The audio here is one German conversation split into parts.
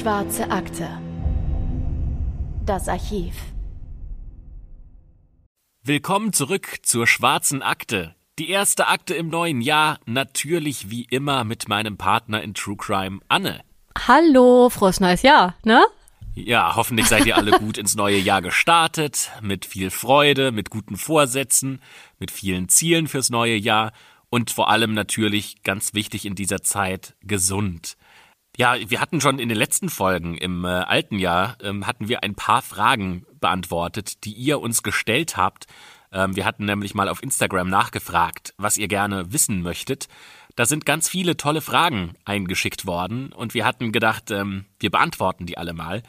Schwarze Akte. Das Archiv. Willkommen zurück zur Schwarzen Akte. Die erste Akte im neuen Jahr, natürlich wie immer mit meinem Partner in True Crime, Anne. Hallo, frohes neues Jahr, ne? Ja, hoffentlich seid ihr alle gut ins neue Jahr gestartet, mit viel Freude, mit guten Vorsätzen, mit vielen Zielen fürs neue Jahr und vor allem natürlich ganz wichtig in dieser Zeit gesund. Ja, wir hatten schon in den letzten Folgen im äh, alten Jahr ähm, hatten wir ein paar Fragen beantwortet, die ihr uns gestellt habt. Ähm, wir hatten nämlich mal auf Instagram nachgefragt, was ihr gerne wissen möchtet. Da sind ganz viele tolle Fragen eingeschickt worden und wir hatten gedacht, ähm, wir beantworten die alle mal.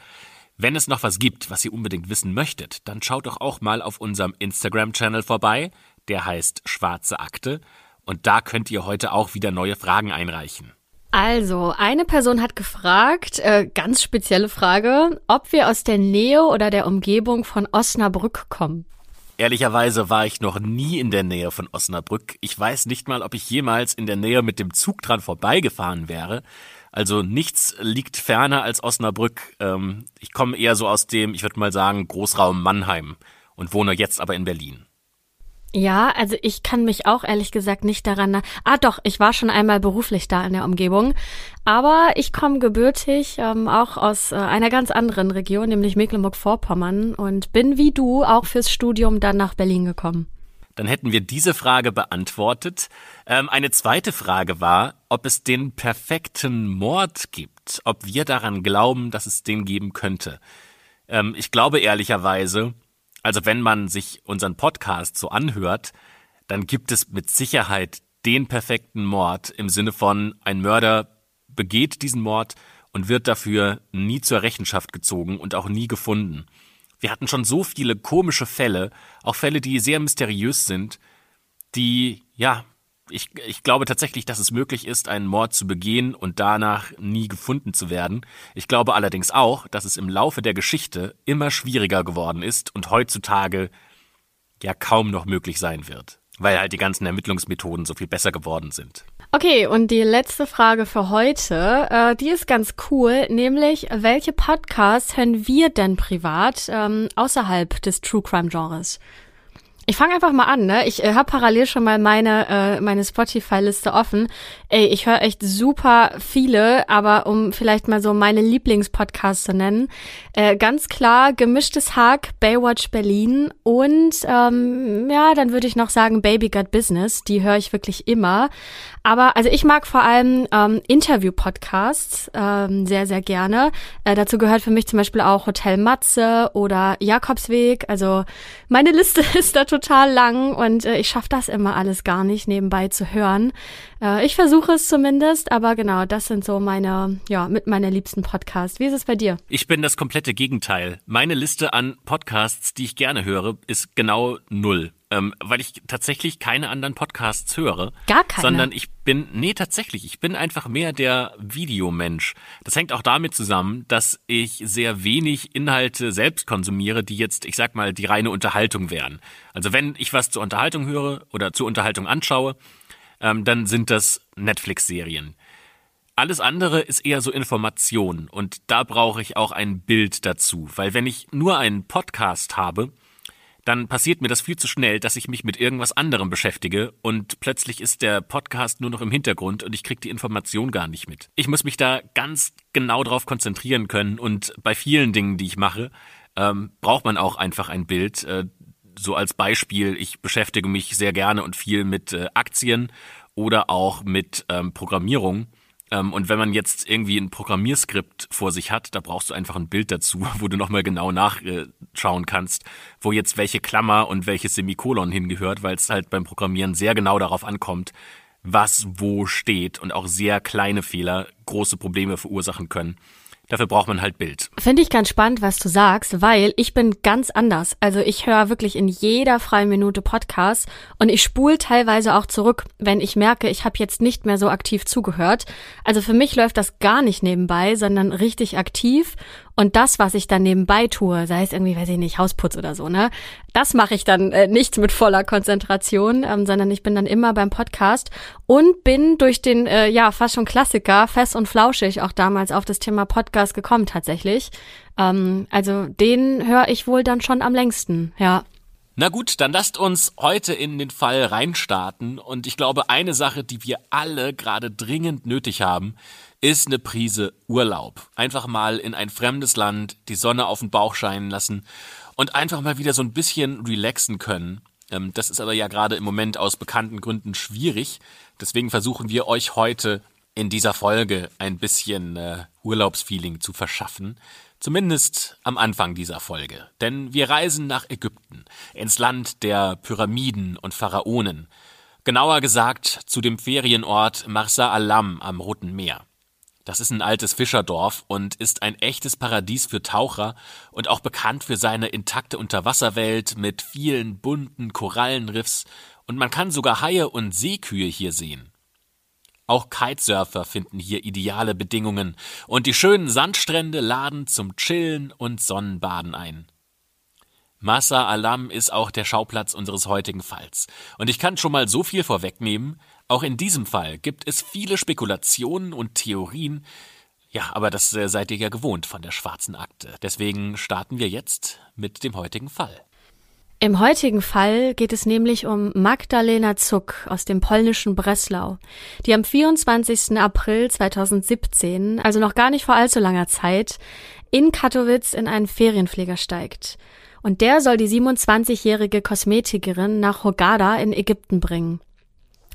Wenn es noch was gibt, was ihr unbedingt wissen möchtet, dann schaut doch auch mal auf unserem Instagram-Channel vorbei. Der heißt Schwarze Akte. Und da könnt ihr heute auch wieder neue Fragen einreichen. Also, eine Person hat gefragt, äh, ganz spezielle Frage, ob wir aus der Nähe oder der Umgebung von Osnabrück kommen. Ehrlicherweise war ich noch nie in der Nähe von Osnabrück. Ich weiß nicht mal, ob ich jemals in der Nähe mit dem Zug dran vorbeigefahren wäre. Also nichts liegt ferner als Osnabrück. Ähm, ich komme eher so aus dem, ich würde mal sagen, Großraum Mannheim und wohne jetzt aber in Berlin. Ja, also ich kann mich auch ehrlich gesagt nicht daran. Ah, doch, ich war schon einmal beruflich da in der Umgebung. Aber ich komme gebürtig ähm, auch aus äh, einer ganz anderen Region, nämlich Mecklenburg-Vorpommern und bin wie du auch fürs Studium dann nach Berlin gekommen. Dann hätten wir diese Frage beantwortet. Ähm, eine zweite Frage war, ob es den perfekten Mord gibt, ob wir daran glauben, dass es den geben könnte. Ähm, ich glaube ehrlicherweise, also wenn man sich unseren Podcast so anhört, dann gibt es mit Sicherheit den perfekten Mord im Sinne von ein Mörder begeht diesen Mord und wird dafür nie zur Rechenschaft gezogen und auch nie gefunden. Wir hatten schon so viele komische Fälle, auch Fälle, die sehr mysteriös sind, die ja ich, ich glaube tatsächlich, dass es möglich ist, einen Mord zu begehen und danach nie gefunden zu werden. Ich glaube allerdings auch, dass es im Laufe der Geschichte immer schwieriger geworden ist und heutzutage ja kaum noch möglich sein wird, weil halt die ganzen Ermittlungsmethoden so viel besser geworden sind. Okay, und die letzte Frage für heute, äh, die ist ganz cool, nämlich welche Podcasts hören wir denn privat ähm, außerhalb des True Crime Genres? Ich fange einfach mal an, ne? Ich äh, habe parallel schon mal meine äh, meine Spotify-Liste offen. Ey, ich höre echt super viele, aber um vielleicht mal so meine Lieblingspodcasts zu nennen, äh, ganz klar gemischtes Hack, Baywatch Berlin und ähm, ja, dann würde ich noch sagen Baby Got Business. Die höre ich wirklich immer. Aber also ich mag vor allem ähm, Interview-Podcasts ähm, sehr, sehr gerne. Äh, dazu gehört für mich zum Beispiel auch Hotel Matze oder Jakobsweg. Also meine Liste ist da total lang und äh, ich schaffe das immer alles gar nicht nebenbei zu hören. Äh, ich versuche es zumindest, aber genau, das sind so meine, ja, mit meiner liebsten Podcasts. Wie ist es bei dir? Ich bin das komplette Gegenteil. Meine Liste an Podcasts, die ich gerne höre, ist genau null ähm, weil ich tatsächlich keine anderen Podcasts höre. Gar keine. Sondern ich bin, nee, tatsächlich, ich bin einfach mehr der Videomensch. Das hängt auch damit zusammen, dass ich sehr wenig Inhalte selbst konsumiere, die jetzt, ich sag mal, die reine Unterhaltung wären. Also wenn ich was zur Unterhaltung höre oder zur Unterhaltung anschaue, ähm, dann sind das Netflix-Serien. Alles andere ist eher so Information und da brauche ich auch ein Bild dazu, weil wenn ich nur einen Podcast habe, dann passiert mir das viel zu schnell, dass ich mich mit irgendwas anderem beschäftige und plötzlich ist der Podcast nur noch im Hintergrund und ich kriege die Information gar nicht mit. Ich muss mich da ganz genau drauf konzentrieren können und bei vielen Dingen, die ich mache, ähm, braucht man auch einfach ein Bild. Äh, so als Beispiel, ich beschäftige mich sehr gerne und viel mit äh, Aktien oder auch mit ähm, Programmierung. Ähm, und wenn man jetzt irgendwie ein Programmierskript vor sich hat, da brauchst du einfach ein Bild dazu, wo du nochmal genau nachschauen kannst, wo jetzt welche Klammer und welches Semikolon hingehört, weil es halt beim Programmieren sehr genau darauf ankommt, was wo steht und auch sehr kleine Fehler große Probleme verursachen können. Dafür braucht man halt Bild. Finde ich ganz spannend, was du sagst, weil ich bin ganz anders. Also ich höre wirklich in jeder freien Minute Podcasts und ich spule teilweise auch zurück, wenn ich merke, ich habe jetzt nicht mehr so aktiv zugehört. Also für mich läuft das gar nicht nebenbei, sondern richtig aktiv Und das, was ich dann nebenbei tue, sei es irgendwie, weiß ich nicht, Hausputz oder so, ne, das mache ich dann äh, nicht mit voller Konzentration, ähm, sondern ich bin dann immer beim Podcast und bin durch den, äh, ja, fast schon Klassiker, fest und flauschig, auch damals auf das Thema Podcast gekommen tatsächlich. Ähm, also den höre ich wohl dann schon am längsten, ja. Na gut, dann lasst uns heute in den Fall reinstarten. Und ich glaube, eine Sache, die wir alle gerade dringend nötig haben, ist eine Prise Urlaub. Einfach mal in ein fremdes Land, die Sonne auf den Bauch scheinen lassen und einfach mal wieder so ein bisschen relaxen können. Ähm, das ist aber ja gerade im Moment aus bekannten Gründen schwierig. Deswegen versuchen wir euch heute in dieser Folge ein bisschen äh, Urlaubsfeeling zu verschaffen. Zumindest am Anfang dieser Folge. Denn wir reisen nach Ägypten, ins Land der Pyramiden und Pharaonen. Genauer gesagt zu dem Ferienort Marsa Alam am Roten Meer. Das ist ein altes Fischerdorf und ist ein echtes Paradies für Taucher und auch bekannt für seine intakte Unterwasserwelt mit vielen bunten Korallenriffs und man kann sogar Haie und Seekühe hier sehen. Auch Kitesurfer finden hier ideale Bedingungen und die schönen Sandstrände laden zum Chillen und Sonnenbaden ein. Massa Alam ist auch der Schauplatz unseres heutigen Falls. Und ich kann schon mal so viel vorwegnehmen, auch in diesem Fall gibt es viele Spekulationen und Theorien. Ja, aber das äh, seid ihr ja gewohnt von der schwarzen Akte. Deswegen starten wir jetzt mit dem heutigen Fall. Im heutigen Fall geht es nämlich um Magdalena Zuck aus dem polnischen Breslau, die am 24. April 2017, also noch gar nicht vor allzu langer Zeit, in Katowice in einen Ferienpfleger steigt. Und der soll die 27-jährige Kosmetikerin nach Hogada in Ägypten bringen.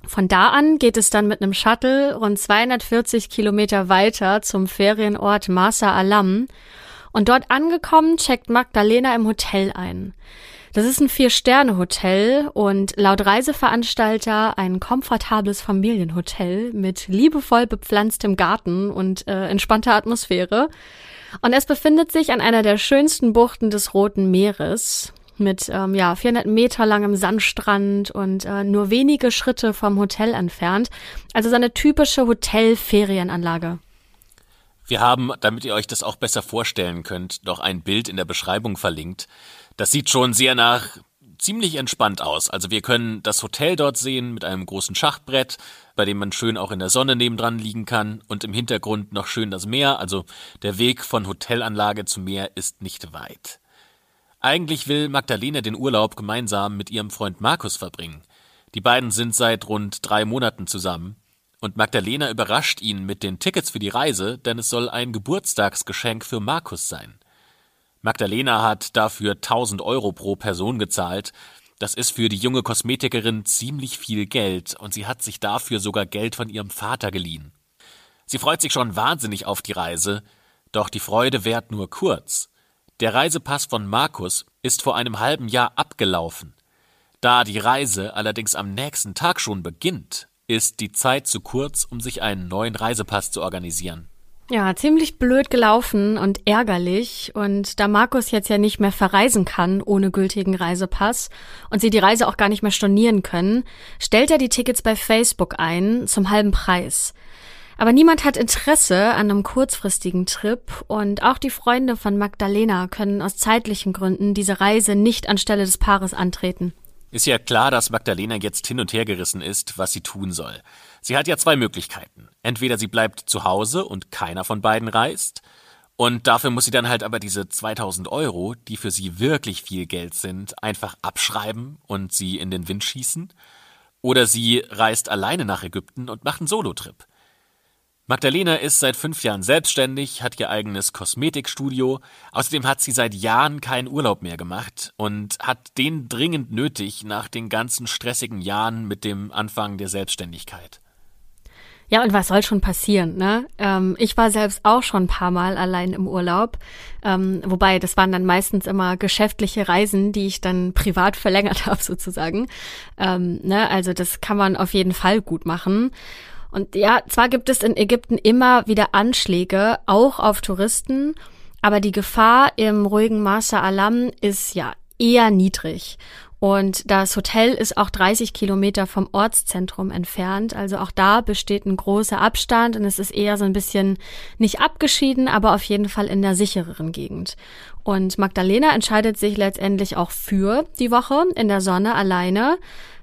Von da an geht es dann mit einem Shuttle rund 240 Kilometer weiter zum Ferienort Marsa Alam. Und dort angekommen checkt Magdalena im Hotel ein. Das ist ein Vier-Sterne-Hotel und laut Reiseveranstalter ein komfortables Familienhotel mit liebevoll bepflanztem Garten und äh, entspannter Atmosphäre. Und es befindet sich an einer der schönsten Buchten des Roten Meeres mit ähm, ja 400 Meter langem Sandstrand und äh, nur wenige Schritte vom Hotel entfernt. Also so eine typische Hotel-Ferienanlage. Wir haben, damit ihr euch das auch besser vorstellen könnt, noch ein Bild in der Beschreibung verlinkt. Das sieht schon sehr nach ziemlich entspannt aus. Also wir können das Hotel dort sehen mit einem großen Schachbrett, bei dem man schön auch in der Sonne nebendran liegen kann und im Hintergrund noch schön das Meer. Also der Weg von Hotelanlage zum Meer ist nicht weit. Eigentlich will Magdalena den Urlaub gemeinsam mit ihrem Freund Markus verbringen. Die beiden sind seit rund drei Monaten zusammen. Und Magdalena überrascht ihn mit den Tickets für die Reise, denn es soll ein Geburtstagsgeschenk für Markus sein. Magdalena hat dafür 1000 Euro pro Person gezahlt. Das ist für die junge Kosmetikerin ziemlich viel Geld und sie hat sich dafür sogar Geld von ihrem Vater geliehen. Sie freut sich schon wahnsinnig auf die Reise, doch die Freude währt nur kurz. Der Reisepass von Markus ist vor einem halben Jahr abgelaufen. Da die Reise allerdings am nächsten Tag schon beginnt, ist die Zeit zu kurz, um sich einen neuen Reisepass zu organisieren. Ja, ziemlich blöd gelaufen und ärgerlich. Und da Markus jetzt ja nicht mehr verreisen kann ohne gültigen Reisepass und sie die Reise auch gar nicht mehr stornieren können, stellt er die Tickets bei Facebook ein zum halben Preis. Aber niemand hat Interesse an einem kurzfristigen Trip und auch die Freunde von Magdalena können aus zeitlichen Gründen diese Reise nicht anstelle des Paares antreten. Ist ja klar, dass Magdalena jetzt hin und her gerissen ist, was sie tun soll. Sie hat ja zwei Möglichkeiten. Entweder sie bleibt zu Hause und keiner von beiden reist, und dafür muss sie dann halt aber diese 2000 Euro, die für sie wirklich viel Geld sind, einfach abschreiben und sie in den Wind schießen. Oder sie reist alleine nach Ägypten und macht einen Solotrip. Magdalena ist seit fünf Jahren selbstständig, hat ihr eigenes Kosmetikstudio. Außerdem hat sie seit Jahren keinen Urlaub mehr gemacht und hat den dringend nötig nach den ganzen stressigen Jahren mit dem Anfang der Selbstständigkeit. Ja, und was soll schon passieren, ne? Ähm, ich war selbst auch schon ein paar Mal allein im Urlaub. Ähm, wobei, das waren dann meistens immer geschäftliche Reisen, die ich dann privat verlängert habe, sozusagen. Ähm, ne? Also das kann man auf jeden Fall gut machen. Und ja, zwar gibt es in Ägypten immer wieder Anschläge, auch auf Touristen, aber die Gefahr im ruhigen Marsa Alam ist ja eher niedrig. Und das Hotel ist auch 30 Kilometer vom Ortszentrum entfernt. Also auch da besteht ein großer Abstand und es ist eher so ein bisschen nicht abgeschieden, aber auf jeden Fall in der sichereren Gegend. Und Magdalena entscheidet sich letztendlich auch für die Woche in der Sonne alleine.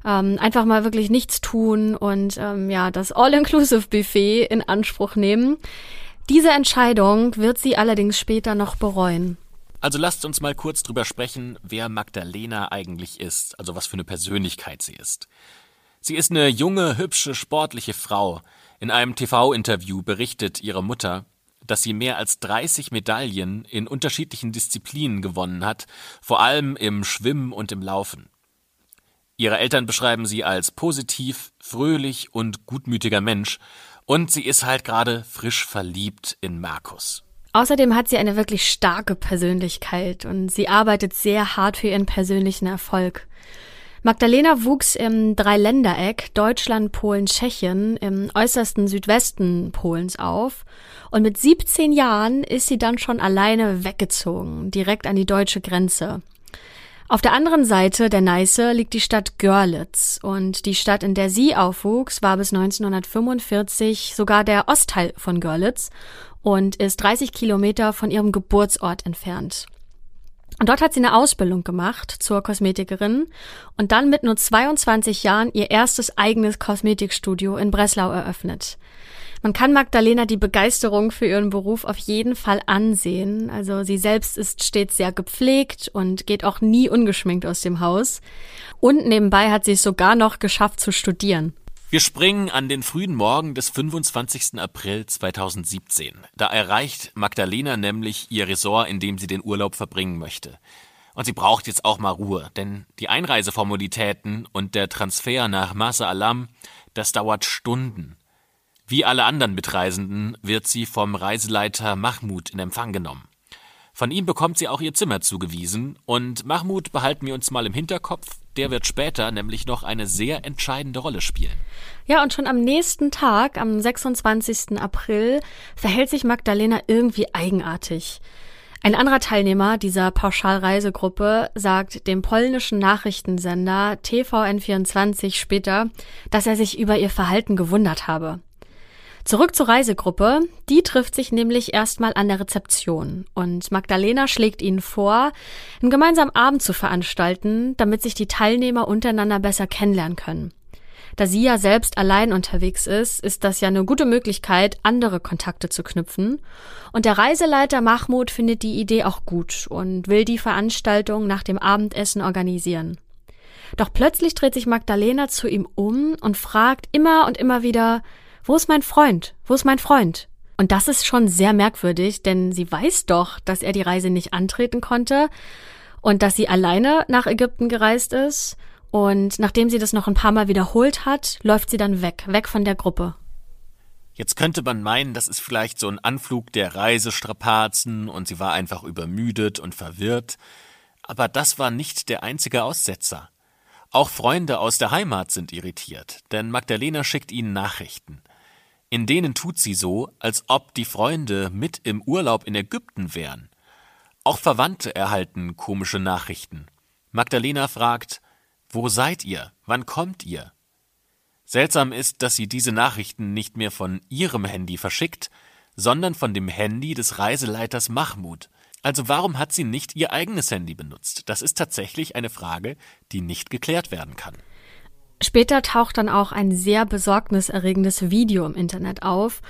Ähm, einfach mal wirklich nichts tun und ähm, ja, das All-Inclusive-Buffet in Anspruch nehmen. Diese Entscheidung wird sie allerdings später noch bereuen. Also lasst uns mal kurz drüber sprechen, wer Magdalena eigentlich ist, also was für eine Persönlichkeit sie ist. Sie ist eine junge, hübsche, sportliche Frau. In einem TV-Interview berichtet ihre Mutter, dass sie mehr als 30 Medaillen in unterschiedlichen Disziplinen gewonnen hat, vor allem im Schwimmen und im Laufen. Ihre Eltern beschreiben sie als positiv, fröhlich und gutmütiger Mensch, und sie ist halt gerade frisch verliebt in Markus. Außerdem hat sie eine wirklich starke Persönlichkeit und sie arbeitet sehr hart für ihren persönlichen Erfolg. Magdalena wuchs im Dreiländereck Deutschland, Polen, Tschechien im äußersten Südwesten Polens auf und mit 17 Jahren ist sie dann schon alleine weggezogen, direkt an die deutsche Grenze. Auf der anderen Seite der Neiße liegt die Stadt Görlitz und die Stadt, in der sie aufwuchs, war bis 1945 sogar der Ostteil von Görlitz und ist 30 Kilometer von ihrem Geburtsort entfernt. Und dort hat sie eine Ausbildung gemacht zur Kosmetikerin und dann mit nur 22 Jahren ihr erstes eigenes Kosmetikstudio in Breslau eröffnet. Man kann Magdalena die Begeisterung für ihren Beruf auf jeden Fall ansehen. Also sie selbst ist stets sehr gepflegt und geht auch nie ungeschminkt aus dem Haus. Und nebenbei hat sie es sogar noch geschafft zu studieren. Wir springen an den frühen Morgen des 25. April 2017. Da erreicht Magdalena nämlich ihr Resort, in dem sie den Urlaub verbringen möchte. Und sie braucht jetzt auch mal Ruhe, denn die Einreiseformalitäten und der Transfer nach Masa Alam, das dauert Stunden. Wie alle anderen Mitreisenden wird sie vom Reiseleiter Mahmoud in Empfang genommen. Von ihm bekommt sie auch ihr Zimmer zugewiesen und Mahmoud behalten wir uns mal im Hinterkopf, der wird später nämlich noch eine sehr entscheidende Rolle spielen. Ja, und schon am nächsten Tag, am 26. April, verhält sich Magdalena irgendwie eigenartig. Ein anderer Teilnehmer dieser Pauschalreisegruppe sagt dem polnischen Nachrichtensender TVN24 später, dass er sich über ihr Verhalten gewundert habe. Zurück zur Reisegruppe. Die trifft sich nämlich erstmal an der Rezeption und Magdalena schlägt ihnen vor, einen gemeinsamen Abend zu veranstalten, damit sich die Teilnehmer untereinander besser kennenlernen können. Da sie ja selbst allein unterwegs ist, ist das ja eine gute Möglichkeit, andere Kontakte zu knüpfen. Und der Reiseleiter Mahmoud findet die Idee auch gut und will die Veranstaltung nach dem Abendessen organisieren. Doch plötzlich dreht sich Magdalena zu ihm um und fragt immer und immer wieder, wo ist mein Freund? Wo ist mein Freund? Und das ist schon sehr merkwürdig, denn sie weiß doch, dass er die Reise nicht antreten konnte und dass sie alleine nach Ägypten gereist ist. Und nachdem sie das noch ein paar Mal wiederholt hat, läuft sie dann weg, weg von der Gruppe. Jetzt könnte man meinen, das ist vielleicht so ein Anflug der Reisestrapazen und sie war einfach übermüdet und verwirrt. Aber das war nicht der einzige Aussetzer. Auch Freunde aus der Heimat sind irritiert, denn Magdalena schickt ihnen Nachrichten. In denen tut sie so, als ob die Freunde mit im Urlaub in Ägypten wären. Auch Verwandte erhalten komische Nachrichten. Magdalena fragt, wo seid ihr? Wann kommt ihr? Seltsam ist, dass sie diese Nachrichten nicht mehr von ihrem Handy verschickt, sondern von dem Handy des Reiseleiters Mahmoud. Also warum hat sie nicht ihr eigenes Handy benutzt? Das ist tatsächlich eine Frage, die nicht geklärt werden kann. Später taucht dann auch ein sehr besorgniserregendes Video im Internet auf.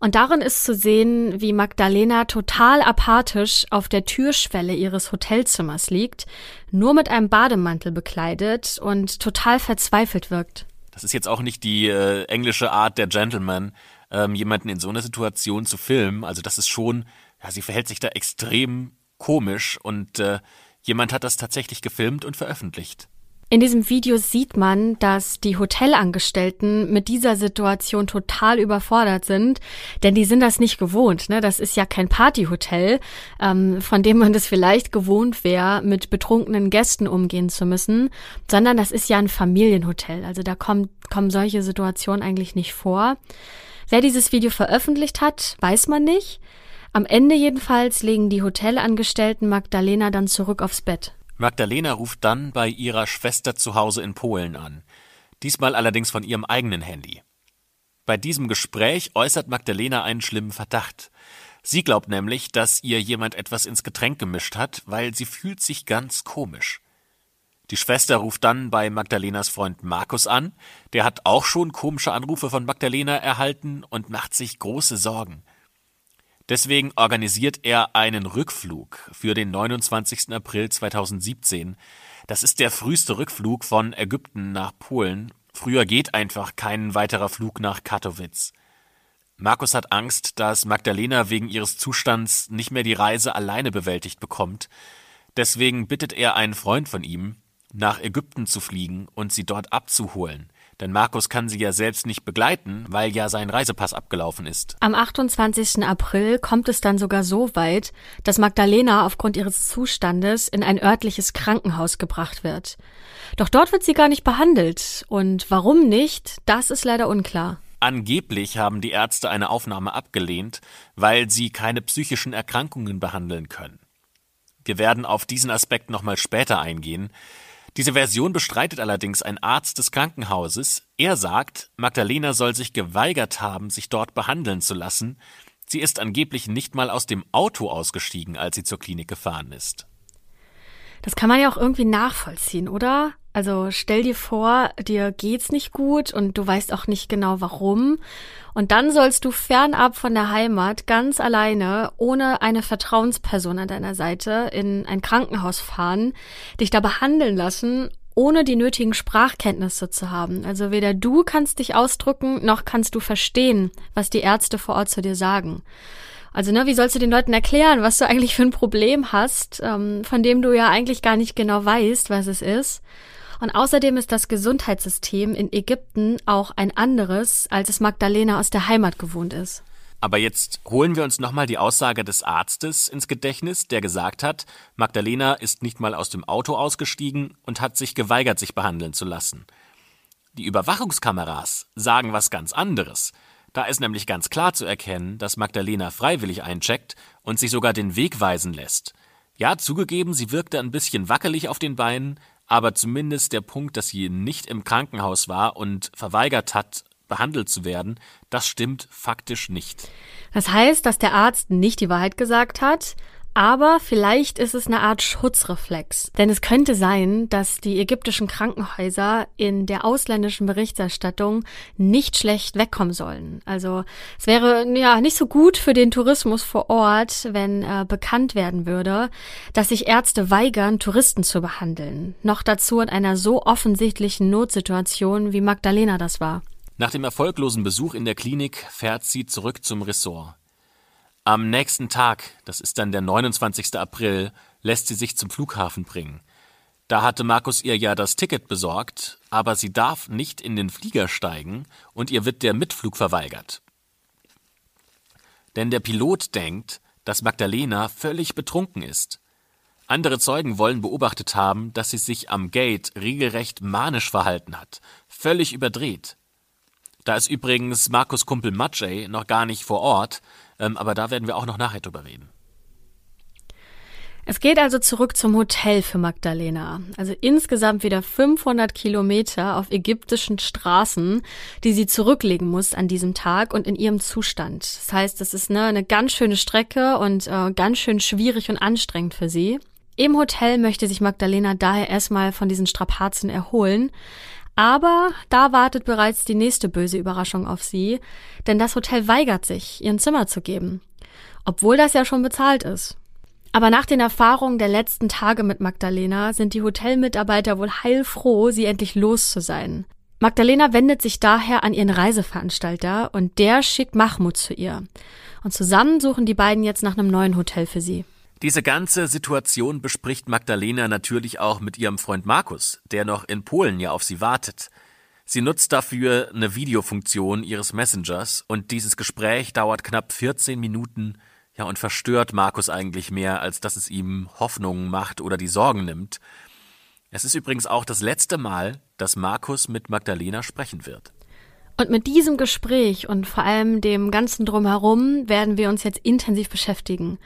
Und darin ist zu sehen, wie Magdalena total apathisch auf der Türschwelle ihres Hotelzimmers liegt, nur mit einem Bademantel bekleidet und total verzweifelt wirkt. Das ist jetzt auch nicht die äh, englische Art der Gentleman, ähm, jemanden in so einer Situation zu filmen. Also das ist schon, ja, sie verhält sich da extrem komisch und äh, jemand hat das tatsächlich gefilmt und veröffentlicht. In diesem Video sieht man, dass die Hotelangestellten mit dieser Situation total überfordert sind, denn die sind das nicht gewohnt. Ne? Das ist ja kein Partyhotel, ähm, von dem man das vielleicht gewohnt wäre, mit betrunkenen Gästen umgehen zu müssen, sondern das ist ja ein Familienhotel. Also da kommen, kommen solche Situationen eigentlich nicht vor. Wer dieses Video veröffentlicht hat, weiß man nicht. Am Ende jedenfalls legen die Hotelangestellten Magdalena dann zurück aufs Bett. Magdalena ruft dann bei ihrer Schwester zu Hause in Polen an, diesmal allerdings von ihrem eigenen Handy. Bei diesem Gespräch äußert Magdalena einen schlimmen Verdacht. Sie glaubt nämlich, dass ihr jemand etwas ins Getränk gemischt hat, weil sie fühlt sich ganz komisch. Die Schwester ruft dann bei Magdalenas Freund Markus an, der hat auch schon komische Anrufe von Magdalena erhalten und macht sich große Sorgen. Deswegen organisiert er einen Rückflug für den 29. April 2017. Das ist der früheste Rückflug von Ägypten nach Polen. Früher geht einfach kein weiterer Flug nach Katowice. Markus hat Angst, dass Magdalena wegen ihres Zustands nicht mehr die Reise alleine bewältigt bekommt. Deswegen bittet er einen Freund von ihm, nach Ägypten zu fliegen und sie dort abzuholen. Denn Markus kann sie ja selbst nicht begleiten, weil ja sein Reisepass abgelaufen ist. Am 28. April kommt es dann sogar so weit, dass Magdalena aufgrund ihres Zustandes in ein örtliches Krankenhaus gebracht wird. Doch dort wird sie gar nicht behandelt. Und warum nicht, das ist leider unklar. Angeblich haben die Ärzte eine Aufnahme abgelehnt, weil sie keine psychischen Erkrankungen behandeln können. Wir werden auf diesen Aspekt nochmal später eingehen. Diese Version bestreitet allerdings ein Arzt des Krankenhauses. Er sagt, Magdalena soll sich geweigert haben, sich dort behandeln zu lassen. Sie ist angeblich nicht mal aus dem Auto ausgestiegen, als sie zur Klinik gefahren ist. Das kann man ja auch irgendwie nachvollziehen, oder? Also stell dir vor, dir geht's nicht gut und du weißt auch nicht genau warum. Und dann sollst du fernab von der Heimat ganz alleine, ohne eine Vertrauensperson an deiner Seite, in ein Krankenhaus fahren, dich da behandeln lassen, ohne die nötigen Sprachkenntnisse zu haben. Also weder du kannst dich ausdrücken, noch kannst du verstehen, was die Ärzte vor Ort zu dir sagen. Also, ne, wie sollst du den Leuten erklären, was du eigentlich für ein Problem hast, ähm, von dem du ja eigentlich gar nicht genau weißt, was es ist? Und außerdem ist das Gesundheitssystem in Ägypten auch ein anderes, als es Magdalena aus der Heimat gewohnt ist. Aber jetzt holen wir uns nochmal die Aussage des Arztes ins Gedächtnis, der gesagt hat, Magdalena ist nicht mal aus dem Auto ausgestiegen und hat sich geweigert, sich behandeln zu lassen. Die Überwachungskameras sagen was ganz anderes. Da ist nämlich ganz klar zu erkennen, dass Magdalena freiwillig eincheckt und sich sogar den Weg weisen lässt. Ja, zugegeben, sie wirkte ein bisschen wackelig auf den Beinen, aber zumindest der Punkt, dass sie nicht im Krankenhaus war und verweigert hat, behandelt zu werden, das stimmt faktisch nicht. Das heißt, dass der Arzt nicht die Wahrheit gesagt hat, aber vielleicht ist es eine Art Schutzreflex. Denn es könnte sein, dass die ägyptischen Krankenhäuser in der ausländischen Berichterstattung nicht schlecht wegkommen sollen. Also es wäre ja nicht so gut für den Tourismus vor Ort, wenn äh, bekannt werden würde, dass sich Ärzte weigern, Touristen zu behandeln. Noch dazu in einer so offensichtlichen Notsituation, wie Magdalena das war. Nach dem erfolglosen Besuch in der Klinik fährt sie zurück zum Ressort. Am nächsten Tag, das ist dann der 29. April, lässt sie sich zum Flughafen bringen. Da hatte Markus ihr ja das Ticket besorgt, aber sie darf nicht in den Flieger steigen und ihr wird der Mitflug verweigert. Denn der Pilot denkt, dass Magdalena völlig betrunken ist. Andere Zeugen wollen beobachtet haben, dass sie sich am Gate regelrecht manisch verhalten hat, völlig überdreht. Da ist übrigens Markus Kumpel Matjay noch gar nicht vor Ort, ähm, aber da werden wir auch noch nachher drüber reden. Es geht also zurück zum Hotel für Magdalena. Also insgesamt wieder 500 Kilometer auf ägyptischen Straßen, die sie zurücklegen muss an diesem Tag und in ihrem Zustand. Das heißt, es ist ne, eine ganz schöne Strecke und äh, ganz schön schwierig und anstrengend für sie. Im Hotel möchte sich Magdalena daher erstmal von diesen Strapazen erholen. Aber da wartet bereits die nächste böse Überraschung auf sie, denn das Hotel weigert sich, ihr ein Zimmer zu geben, obwohl das ja schon bezahlt ist. Aber nach den Erfahrungen der letzten Tage mit Magdalena sind die Hotelmitarbeiter wohl heilfroh, sie endlich los zu sein. Magdalena wendet sich daher an ihren Reiseveranstalter und der schickt Mahmoud zu ihr. Und zusammen suchen die beiden jetzt nach einem neuen Hotel für sie. Diese ganze Situation bespricht Magdalena natürlich auch mit ihrem Freund Markus, der noch in Polen ja auf sie wartet. Sie nutzt dafür eine Videofunktion ihres Messengers und dieses Gespräch dauert knapp 14 Minuten, ja, und verstört Markus eigentlich mehr, als dass es ihm Hoffnungen macht oder die Sorgen nimmt. Es ist übrigens auch das letzte Mal, dass Markus mit Magdalena sprechen wird. Und mit diesem Gespräch und vor allem dem ganzen Drumherum werden wir uns jetzt intensiv beschäftigen.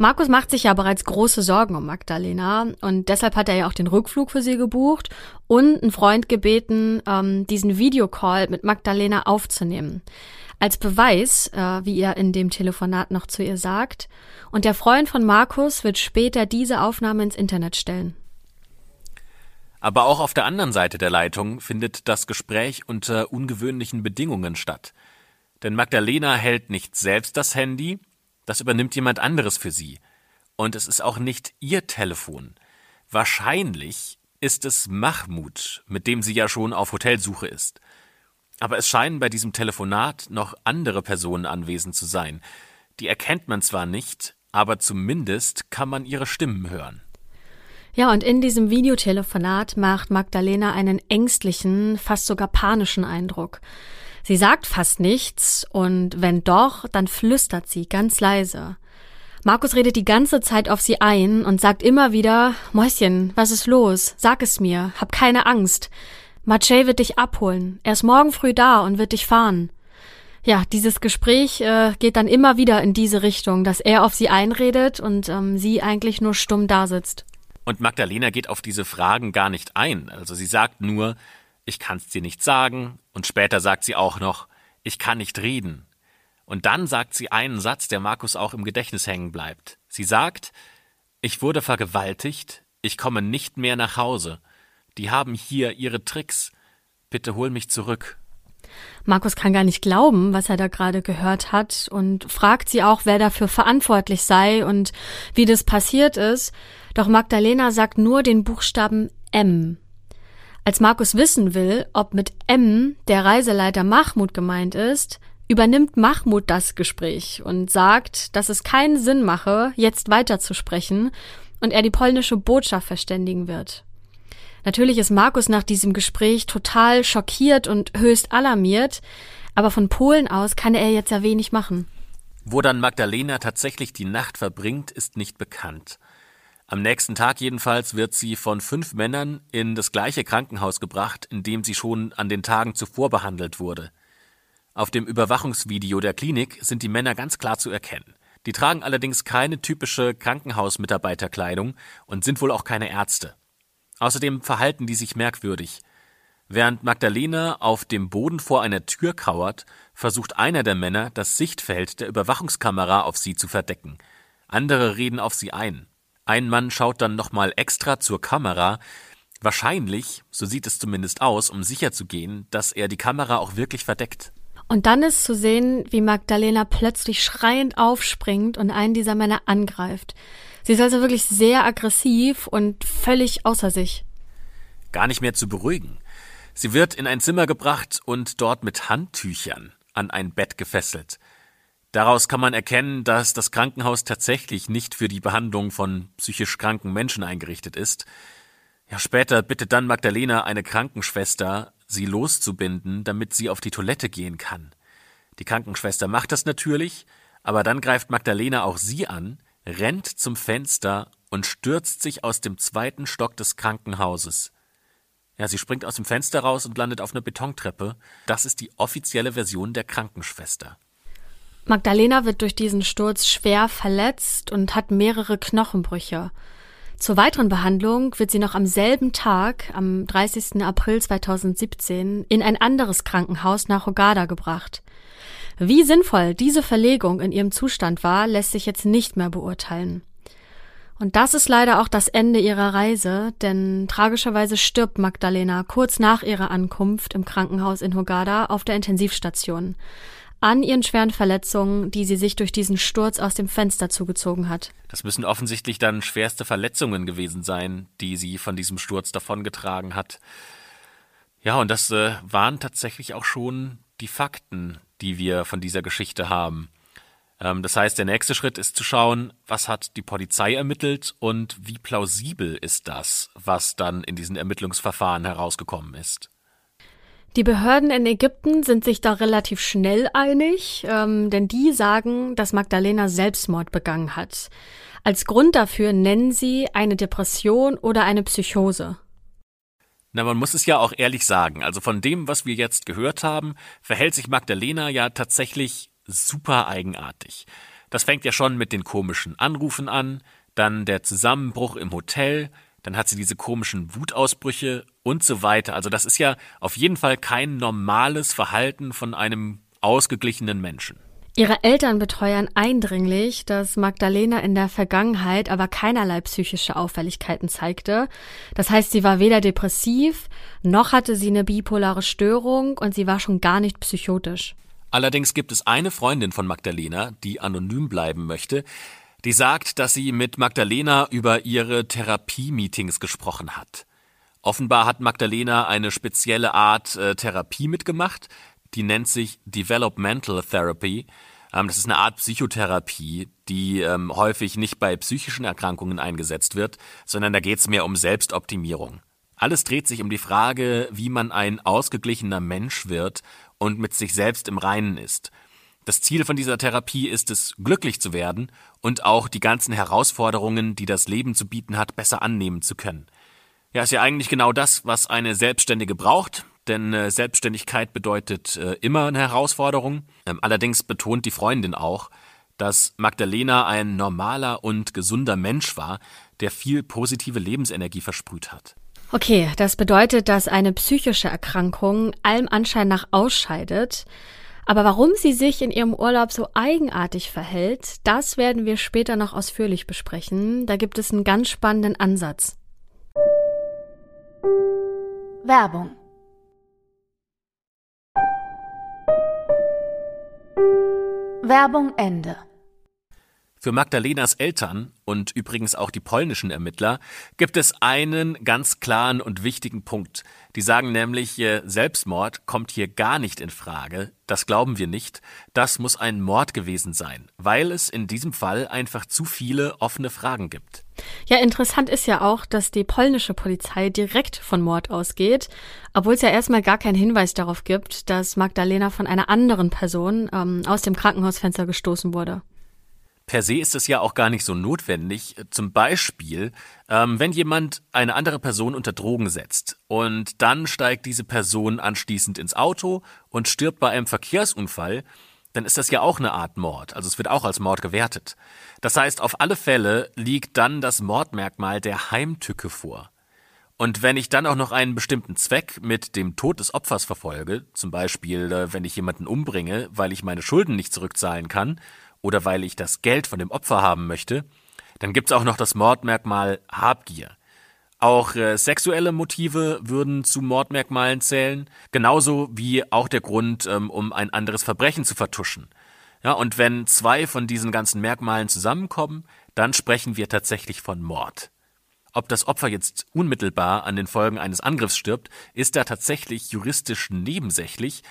Markus macht sich ja bereits große Sorgen um Magdalena und deshalb hat er ja auch den Rückflug für sie gebucht und einen Freund gebeten, ähm, diesen Videocall mit Magdalena aufzunehmen. Als Beweis, äh, wie er in dem Telefonat noch zu ihr sagt. Und der Freund von Markus wird später diese Aufnahme ins Internet stellen. Aber auch auf der anderen Seite der Leitung findet das Gespräch unter ungewöhnlichen Bedingungen statt. Denn Magdalena hält nicht selbst das Handy, das übernimmt jemand anderes für sie. Und es ist auch nicht ihr Telefon. Wahrscheinlich ist es Mahmoud, mit dem sie ja schon auf Hotelsuche ist. Aber es scheinen bei diesem Telefonat noch andere Personen anwesend zu sein. Die erkennt man zwar nicht, aber zumindest kann man ihre Stimmen hören. Ja, und in diesem Videotelefonat macht Magdalena einen ängstlichen, fast sogar panischen Eindruck. Sie sagt fast nichts und wenn doch, dann flüstert sie ganz leise. Markus redet die ganze Zeit auf sie ein und sagt immer wieder, Mäuschen, was ist los? Sag es mir, hab keine Angst. Maciej wird dich abholen. Er ist morgen früh da und wird dich fahren. Ja, dieses Gespräch äh, geht dann immer wieder in diese Richtung, dass er auf sie einredet und ähm, sie eigentlich nur stumm dasitzt. Und Magdalena geht auf diese Fragen gar nicht ein. Also sie sagt nur, ich kann's dir nicht sagen, und später sagt sie auch noch, ich kann nicht reden. Und dann sagt sie einen Satz, der Markus auch im Gedächtnis hängen bleibt. Sie sagt, ich wurde vergewaltigt, ich komme nicht mehr nach Hause. Die haben hier ihre Tricks. Bitte hol mich zurück. Markus kann gar nicht glauben, was er da gerade gehört hat und fragt sie auch, wer dafür verantwortlich sei und wie das passiert ist. Doch Magdalena sagt nur den Buchstaben M. Als Markus wissen will, ob mit M der Reiseleiter Mahmoud gemeint ist, übernimmt Mahmoud das Gespräch und sagt, dass es keinen Sinn mache, jetzt weiterzusprechen und er die polnische Botschaft verständigen wird. Natürlich ist Markus nach diesem Gespräch total schockiert und höchst alarmiert, aber von Polen aus kann er jetzt ja wenig machen. Wo dann Magdalena tatsächlich die Nacht verbringt, ist nicht bekannt. Am nächsten Tag jedenfalls wird sie von fünf Männern in das gleiche Krankenhaus gebracht, in dem sie schon an den Tagen zuvor behandelt wurde. Auf dem Überwachungsvideo der Klinik sind die Männer ganz klar zu erkennen. Die tragen allerdings keine typische Krankenhausmitarbeiterkleidung und sind wohl auch keine Ärzte. Außerdem verhalten die sich merkwürdig. Während Magdalena auf dem Boden vor einer Tür kauert, versucht einer der Männer, das Sichtfeld der Überwachungskamera auf sie zu verdecken. Andere reden auf sie ein. Ein Mann schaut dann nochmal extra zur Kamera, wahrscheinlich, so sieht es zumindest aus, um sicherzugehen, dass er die Kamera auch wirklich verdeckt. Und dann ist zu sehen, wie Magdalena plötzlich schreiend aufspringt und einen dieser Männer angreift. Sie ist also wirklich sehr aggressiv und völlig außer sich. Gar nicht mehr zu beruhigen. Sie wird in ein Zimmer gebracht und dort mit Handtüchern an ein Bett gefesselt. Daraus kann man erkennen, dass das Krankenhaus tatsächlich nicht für die Behandlung von psychisch kranken Menschen eingerichtet ist. Ja, später bittet dann Magdalena eine Krankenschwester, sie loszubinden, damit sie auf die Toilette gehen kann. Die Krankenschwester macht das natürlich, aber dann greift Magdalena auch sie an, rennt zum Fenster und stürzt sich aus dem zweiten Stock des Krankenhauses. Ja, sie springt aus dem Fenster raus und landet auf einer Betontreppe. Das ist die offizielle Version der Krankenschwester. Magdalena wird durch diesen Sturz schwer verletzt und hat mehrere Knochenbrüche. Zur weiteren Behandlung wird sie noch am selben Tag, am 30. April 2017, in ein anderes Krankenhaus nach Hogada gebracht. Wie sinnvoll diese Verlegung in ihrem Zustand war, lässt sich jetzt nicht mehr beurteilen. Und das ist leider auch das Ende ihrer Reise, denn tragischerweise stirbt Magdalena kurz nach ihrer Ankunft im Krankenhaus in Hogada auf der Intensivstation an ihren schweren Verletzungen, die sie sich durch diesen Sturz aus dem Fenster zugezogen hat. Das müssen offensichtlich dann schwerste Verletzungen gewesen sein, die sie von diesem Sturz davongetragen hat. Ja, und das äh, waren tatsächlich auch schon die Fakten, die wir von dieser Geschichte haben. Ähm, das heißt, der nächste Schritt ist zu schauen, was hat die Polizei ermittelt und wie plausibel ist das, was dann in diesen Ermittlungsverfahren herausgekommen ist. Die Behörden in Ägypten sind sich da relativ schnell einig, ähm, denn die sagen, dass Magdalena Selbstmord begangen hat. Als Grund dafür nennen sie eine Depression oder eine Psychose. Na, man muss es ja auch ehrlich sagen. Also von dem, was wir jetzt gehört haben, verhält sich Magdalena ja tatsächlich super eigenartig. Das fängt ja schon mit den komischen Anrufen an, dann der Zusammenbruch im Hotel, dann hat sie diese komischen Wutausbrüche und so weiter. Also das ist ja auf jeden Fall kein normales Verhalten von einem ausgeglichenen Menschen. Ihre Eltern beteuern eindringlich, dass Magdalena in der Vergangenheit aber keinerlei psychische Auffälligkeiten zeigte. Das heißt, sie war weder depressiv, noch hatte sie eine bipolare Störung und sie war schon gar nicht psychotisch. Allerdings gibt es eine Freundin von Magdalena, die anonym bleiben möchte, die sagt, dass sie mit Magdalena über ihre Therapie-Meetings gesprochen hat. Offenbar hat Magdalena eine spezielle Art äh, Therapie mitgemacht, die nennt sich Developmental Therapy. Ähm, das ist eine Art Psychotherapie, die ähm, häufig nicht bei psychischen Erkrankungen eingesetzt wird, sondern da geht es mehr um Selbstoptimierung. Alles dreht sich um die Frage, wie man ein ausgeglichener Mensch wird und mit sich selbst im Reinen ist. Das Ziel von dieser Therapie ist es, glücklich zu werden und auch die ganzen Herausforderungen, die das Leben zu bieten hat, besser annehmen zu können. Ja, ist ja eigentlich genau das, was eine Selbstständige braucht denn äh, Selbstständigkeit bedeutet äh, immer eine Herausforderung. Ähm, allerdings betont die Freundin auch, dass Magdalena ein normaler und gesunder Mensch war, der viel positive Lebensenergie versprüht hat. Okay, das bedeutet, dass eine psychische Erkrankung allem Anschein nach ausscheidet. Aber warum sie sich in ihrem Urlaub so eigenartig verhält, das werden wir später noch ausführlich besprechen. Da gibt es einen ganz spannenden Ansatz. Werbung Werbung Ende. Für Magdalenas Eltern und übrigens auch die polnischen Ermittler gibt es einen ganz klaren und wichtigen Punkt. Die sagen nämlich, Selbstmord kommt hier gar nicht in Frage. Das glauben wir nicht. Das muss ein Mord gewesen sein, weil es in diesem Fall einfach zu viele offene Fragen gibt. Ja, interessant ist ja auch, dass die polnische Polizei direkt von Mord ausgeht, obwohl es ja erstmal gar keinen Hinweis darauf gibt, dass Magdalena von einer anderen Person ähm, aus dem Krankenhausfenster gestoßen wurde per se ist es ja auch gar nicht so notwendig. Zum Beispiel, ähm, wenn jemand eine andere Person unter Drogen setzt und dann steigt diese Person anschließend ins Auto und stirbt bei einem Verkehrsunfall, dann ist das ja auch eine Art Mord. Also es wird auch als Mord gewertet. Das heißt, auf alle Fälle liegt dann das Mordmerkmal der Heimtücke vor. Und wenn ich dann auch noch einen bestimmten Zweck mit dem Tod des Opfers verfolge, zum Beispiel äh, wenn ich jemanden umbringe, weil ich meine Schulden nicht zurückzahlen kann oder weil ich das Geld von dem Opfer haben möchte, dann gibt's auch noch das Mordmerkmal Habgier. Auch äh, sexuelle Motive würden zu Mordmerkmalen zählen, genauso wie auch der Grund, ähm, um ein anderes Verbrechen zu vertuschen. Ja, und wenn zwei von diesen ganzen Merkmalen zusammenkommen, dann sprechen wir tatsächlich von Mord. Ob das Opfer jetzt unmittelbar an den Folgen eines Angriffs stirbt, ist da tatsächlich juristisch nebensächlich,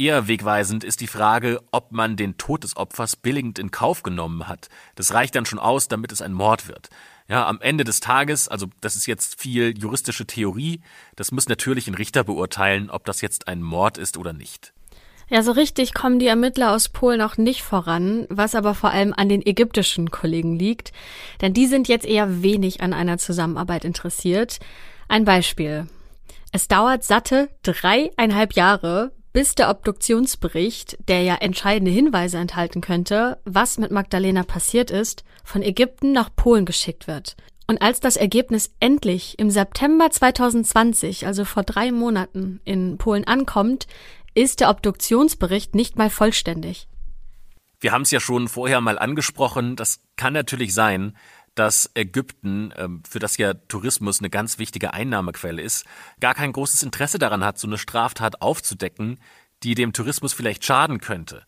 Eher wegweisend ist die Frage, ob man den Tod des Opfers billigend in Kauf genommen hat. Das reicht dann schon aus, damit es ein Mord wird. Ja, am Ende des Tages, also das ist jetzt viel juristische Theorie, das muss natürlich ein Richter beurteilen, ob das jetzt ein Mord ist oder nicht. Ja, so richtig kommen die Ermittler aus Polen auch nicht voran, was aber vor allem an den ägyptischen Kollegen liegt, denn die sind jetzt eher wenig an einer Zusammenarbeit interessiert. Ein Beispiel. Es dauert satte dreieinhalb Jahre, bis der Obduktionsbericht, der ja entscheidende Hinweise enthalten könnte, was mit Magdalena passiert ist, von Ägypten nach Polen geschickt wird. Und als das Ergebnis endlich im September 2020, also vor drei Monaten, in Polen ankommt, ist der Obduktionsbericht nicht mal vollständig. Wir haben es ja schon vorher mal angesprochen, das kann natürlich sein, dass Ägypten, ähm, für das ja Tourismus eine ganz wichtige Einnahmequelle ist, gar kein großes Interesse daran hat, so eine Straftat aufzudecken, die dem Tourismus vielleicht schaden könnte.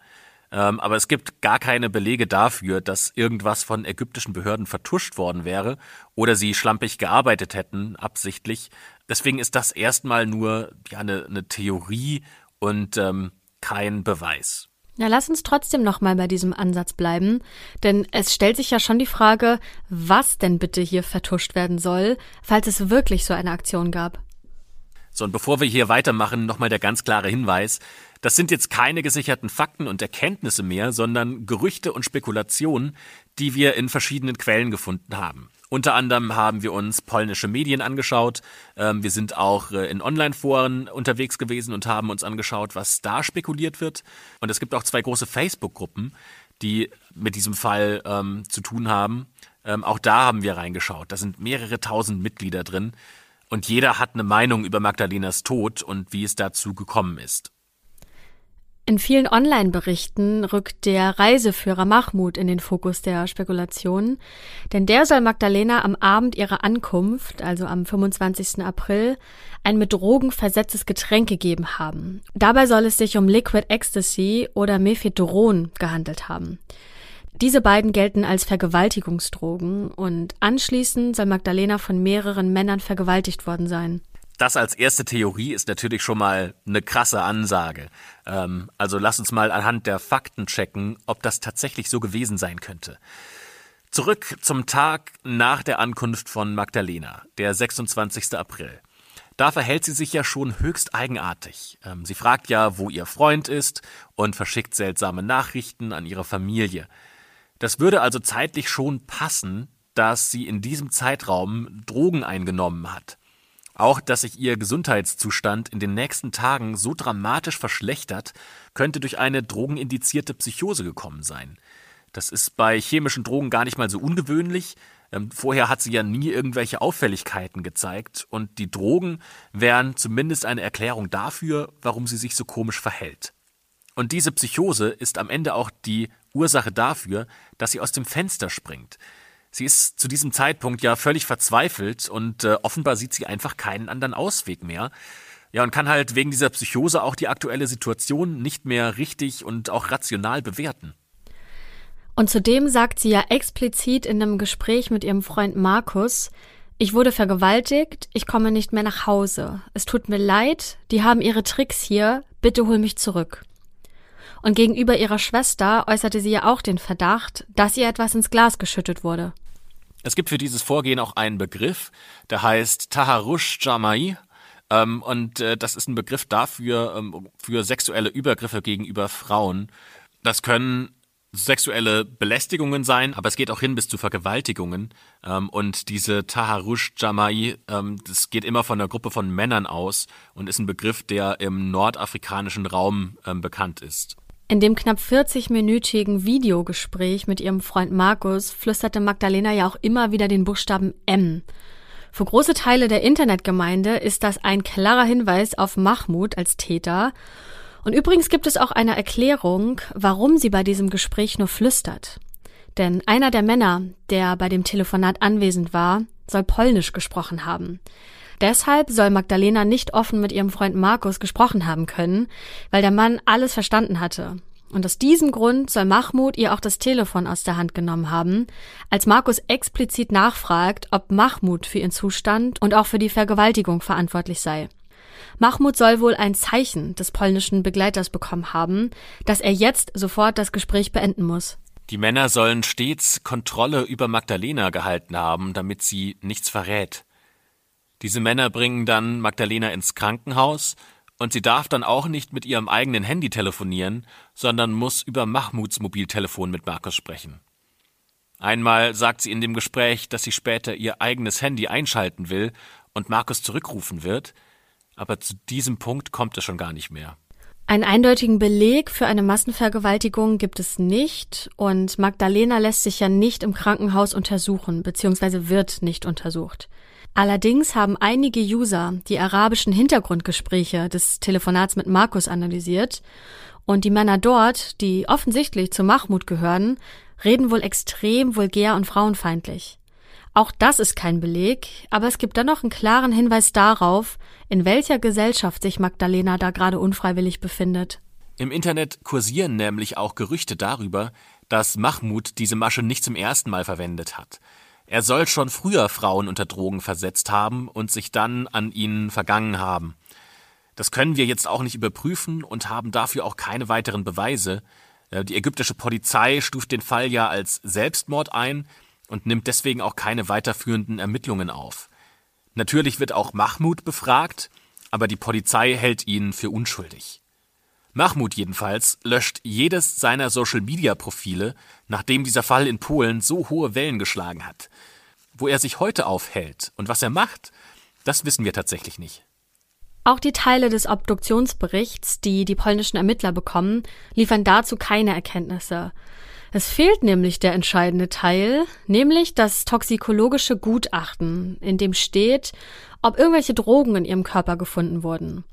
Ähm, aber es gibt gar keine Belege dafür, dass irgendwas von ägyptischen Behörden vertuscht worden wäre oder sie schlampig gearbeitet hätten, absichtlich. Deswegen ist das erstmal nur ja, eine, eine Theorie und ähm, kein Beweis. Na, lass uns trotzdem nochmal bei diesem Ansatz bleiben, denn es stellt sich ja schon die Frage, was denn bitte hier vertuscht werden soll, falls es wirklich so eine Aktion gab. So, und bevor wir hier weitermachen, nochmal der ganz klare Hinweis. Das sind jetzt keine gesicherten Fakten und Erkenntnisse mehr, sondern Gerüchte und Spekulationen, die wir in verschiedenen Quellen gefunden haben. Unter anderem haben wir uns polnische Medien angeschaut. Ähm, wir sind auch äh, in Online-Foren unterwegs gewesen und haben uns angeschaut, was da spekuliert wird. Und es gibt auch zwei große Facebook-Gruppen, die mit diesem Fall ähm, zu tun haben. Ähm, auch da haben wir reingeschaut. Da sind mehrere tausend Mitglieder drin und jeder hat eine Meinung über Magdalenas Tod und wie es dazu gekommen ist. In vielen Online-Berichten rückt der Reiseführer Mahmoud in den Fokus der Spekulationen, denn der soll Magdalena am Abend ihrer Ankunft, also am 25. April, ein mit Drogen versetztes Getränk gegeben haben. Dabei soll es sich um Liquid Ecstasy oder Mephedron gehandelt haben. Diese beiden gelten als Vergewaltigungsdrogen und anschließend soll Magdalena von mehreren Männern vergewaltigt worden sein. Das als erste Theorie ist natürlich schon mal eine krasse Ansage. Ähm, also lass uns mal anhand der Fakten checken, ob das tatsächlich so gewesen sein könnte. Zurück zum Tag nach der Ankunft von Magdalena, der 26. April. Da verhält sie sich ja schon höchst eigenartig. Ähm, sie fragt ja, wo ihr Freund ist und verschickt seltsame Nachrichten an ihre Familie. Das würde also zeitlich schon passen, dass sie in diesem Zeitraum Drogen eingenommen hat. Auch, dass sich ihr Gesundheitszustand in den nächsten Tagen so dramatisch verschlechtert, könnte durch eine drogenindizierte Psychose gekommen sein. Das ist bei chemischen Drogen gar nicht mal so ungewöhnlich. Ähm, vorher hat sie ja nie irgendwelche Auffälligkeiten gezeigt und die Drogen wären zumindest eine Erklärung dafür, warum sie sich so komisch verhält. Und diese Psychose ist am Ende auch die Ursache dafür, dass sie aus dem Fenster springt. Sie ist zu diesem Zeitpunkt ja völlig verzweifelt und äh, offenbar sieht sie einfach keinen anderen Ausweg mehr. Ja, und kann halt wegen dieser Psychose auch die aktuelle Situation nicht mehr richtig und auch rational bewerten. Und zudem sagt sie ja explizit in einem Gespräch mit ihrem Freund Markus, ich wurde vergewaltigt, ich komme nicht mehr nach Hause. Es tut mir leid, die haben ihre Tricks hier, bitte hol mich zurück. Und gegenüber ihrer Schwester äußerte sie ja auch den Verdacht, dass ihr etwas ins Glas geschüttet wurde. Es gibt für dieses Vorgehen auch einen Begriff, der heißt Taharush Jamai. Ähm, und äh, das ist ein Begriff dafür, ähm, für sexuelle Übergriffe gegenüber Frauen. Das können sexuelle Belästigungen sein, aber es geht auch hin bis zu Vergewaltigungen. Ähm, und diese Taharush Jamai, ähm, das geht immer von einer Gruppe von Männern aus und ist ein Begriff, der im nordafrikanischen Raum ähm, bekannt ist. In dem knapp 40-minütigen Videogespräch mit ihrem Freund Markus flüsterte Magdalena ja auch immer wieder den Buchstaben M. Für große Teile der Internetgemeinde ist das ein klarer Hinweis auf Mahmoud als Täter. Und übrigens gibt es auch eine Erklärung, warum sie bei diesem Gespräch nur flüstert. Denn einer der Männer, der bei dem Telefonat anwesend war, soll Polnisch gesprochen haben. Deshalb soll Magdalena nicht offen mit ihrem Freund Markus gesprochen haben können, weil der Mann alles verstanden hatte. Und aus diesem Grund soll Mahmoud ihr auch das Telefon aus der Hand genommen haben, als Markus explizit nachfragt, ob Mahmoud für ihren Zustand und auch für die Vergewaltigung verantwortlich sei. Mahmoud soll wohl ein Zeichen des polnischen Begleiters bekommen haben, dass er jetzt sofort das Gespräch beenden muss. Die Männer sollen stets Kontrolle über Magdalena gehalten haben, damit sie nichts verrät. Diese Männer bringen dann Magdalena ins Krankenhaus und sie darf dann auch nicht mit ihrem eigenen Handy telefonieren, sondern muss über Mahmuds Mobiltelefon mit Markus sprechen. Einmal sagt sie in dem Gespräch, dass sie später ihr eigenes Handy einschalten will und Markus zurückrufen wird, aber zu diesem Punkt kommt es schon gar nicht mehr. Einen eindeutigen Beleg für eine Massenvergewaltigung gibt es nicht und Magdalena lässt sich ja nicht im Krankenhaus untersuchen bzw. wird nicht untersucht. Allerdings haben einige User die arabischen Hintergrundgespräche des Telefonats mit Markus analysiert und die Männer dort, die offensichtlich zu Mahmoud gehören, reden wohl extrem vulgär und frauenfeindlich. Auch das ist kein Beleg, aber es gibt dennoch einen klaren Hinweis darauf, in welcher Gesellschaft sich Magdalena da gerade unfreiwillig befindet. Im Internet kursieren nämlich auch Gerüchte darüber, dass Mahmoud diese Masche nicht zum ersten Mal verwendet hat. Er soll schon früher Frauen unter Drogen versetzt haben und sich dann an ihnen vergangen haben. Das können wir jetzt auch nicht überprüfen und haben dafür auch keine weiteren Beweise. Äh, die ägyptische Polizei stuft den Fall ja als Selbstmord ein und nimmt deswegen auch keine weiterführenden Ermittlungen auf. Natürlich wird auch Mahmoud befragt, aber die Polizei hält ihn für unschuldig. Mahmoud jedenfalls löscht jedes seiner Social-Media-Profile, nachdem dieser Fall in Polen so hohe Wellen geschlagen hat. Wo er sich heute aufhält und was er macht, das wissen wir tatsächlich nicht. Auch die Teile des Obduktionsberichts, die die polnischen Ermittler bekommen, liefern dazu keine Erkenntnisse. Es fehlt nämlich der entscheidende Teil, nämlich das toxikologische Gutachten, in dem steht, ob irgendwelche Drogen in ihrem Körper gefunden wurden.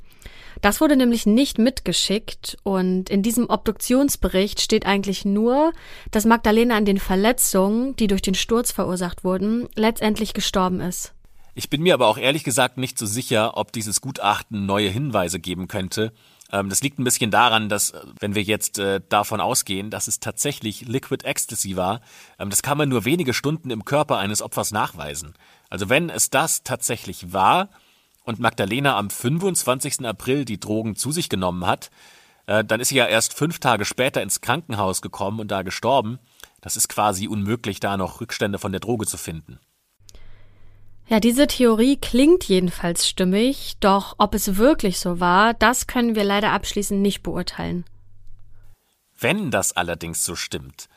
Das wurde nämlich nicht mitgeschickt und in diesem Obduktionsbericht steht eigentlich nur, dass Magdalena an den Verletzungen, die durch den Sturz verursacht wurden, letztendlich gestorben ist. Ich bin mir aber auch ehrlich gesagt nicht so sicher, ob dieses Gutachten neue Hinweise geben könnte, ähm, das liegt ein bisschen daran, dass, äh, wenn wir jetzt äh, davon ausgehen, dass es tatsächlich Liquid Ecstasy war, ähm, das kann man nur wenige Stunden im Körper eines Opfers nachweisen. Also wenn es das tatsächlich war und Magdalena am 25. April die Drogen zu sich genommen hat, äh, dann ist sie ja erst fünf Tage später ins Krankenhaus gekommen und da gestorben. Das ist quasi unmöglich, da noch Rückstände von der Droge zu finden. Ja, diese Theorie klingt jedenfalls stimmig, doch ob es wirklich so war, das können wir leider abschließend nicht beurteilen. Wenn das allerdings so stimmt,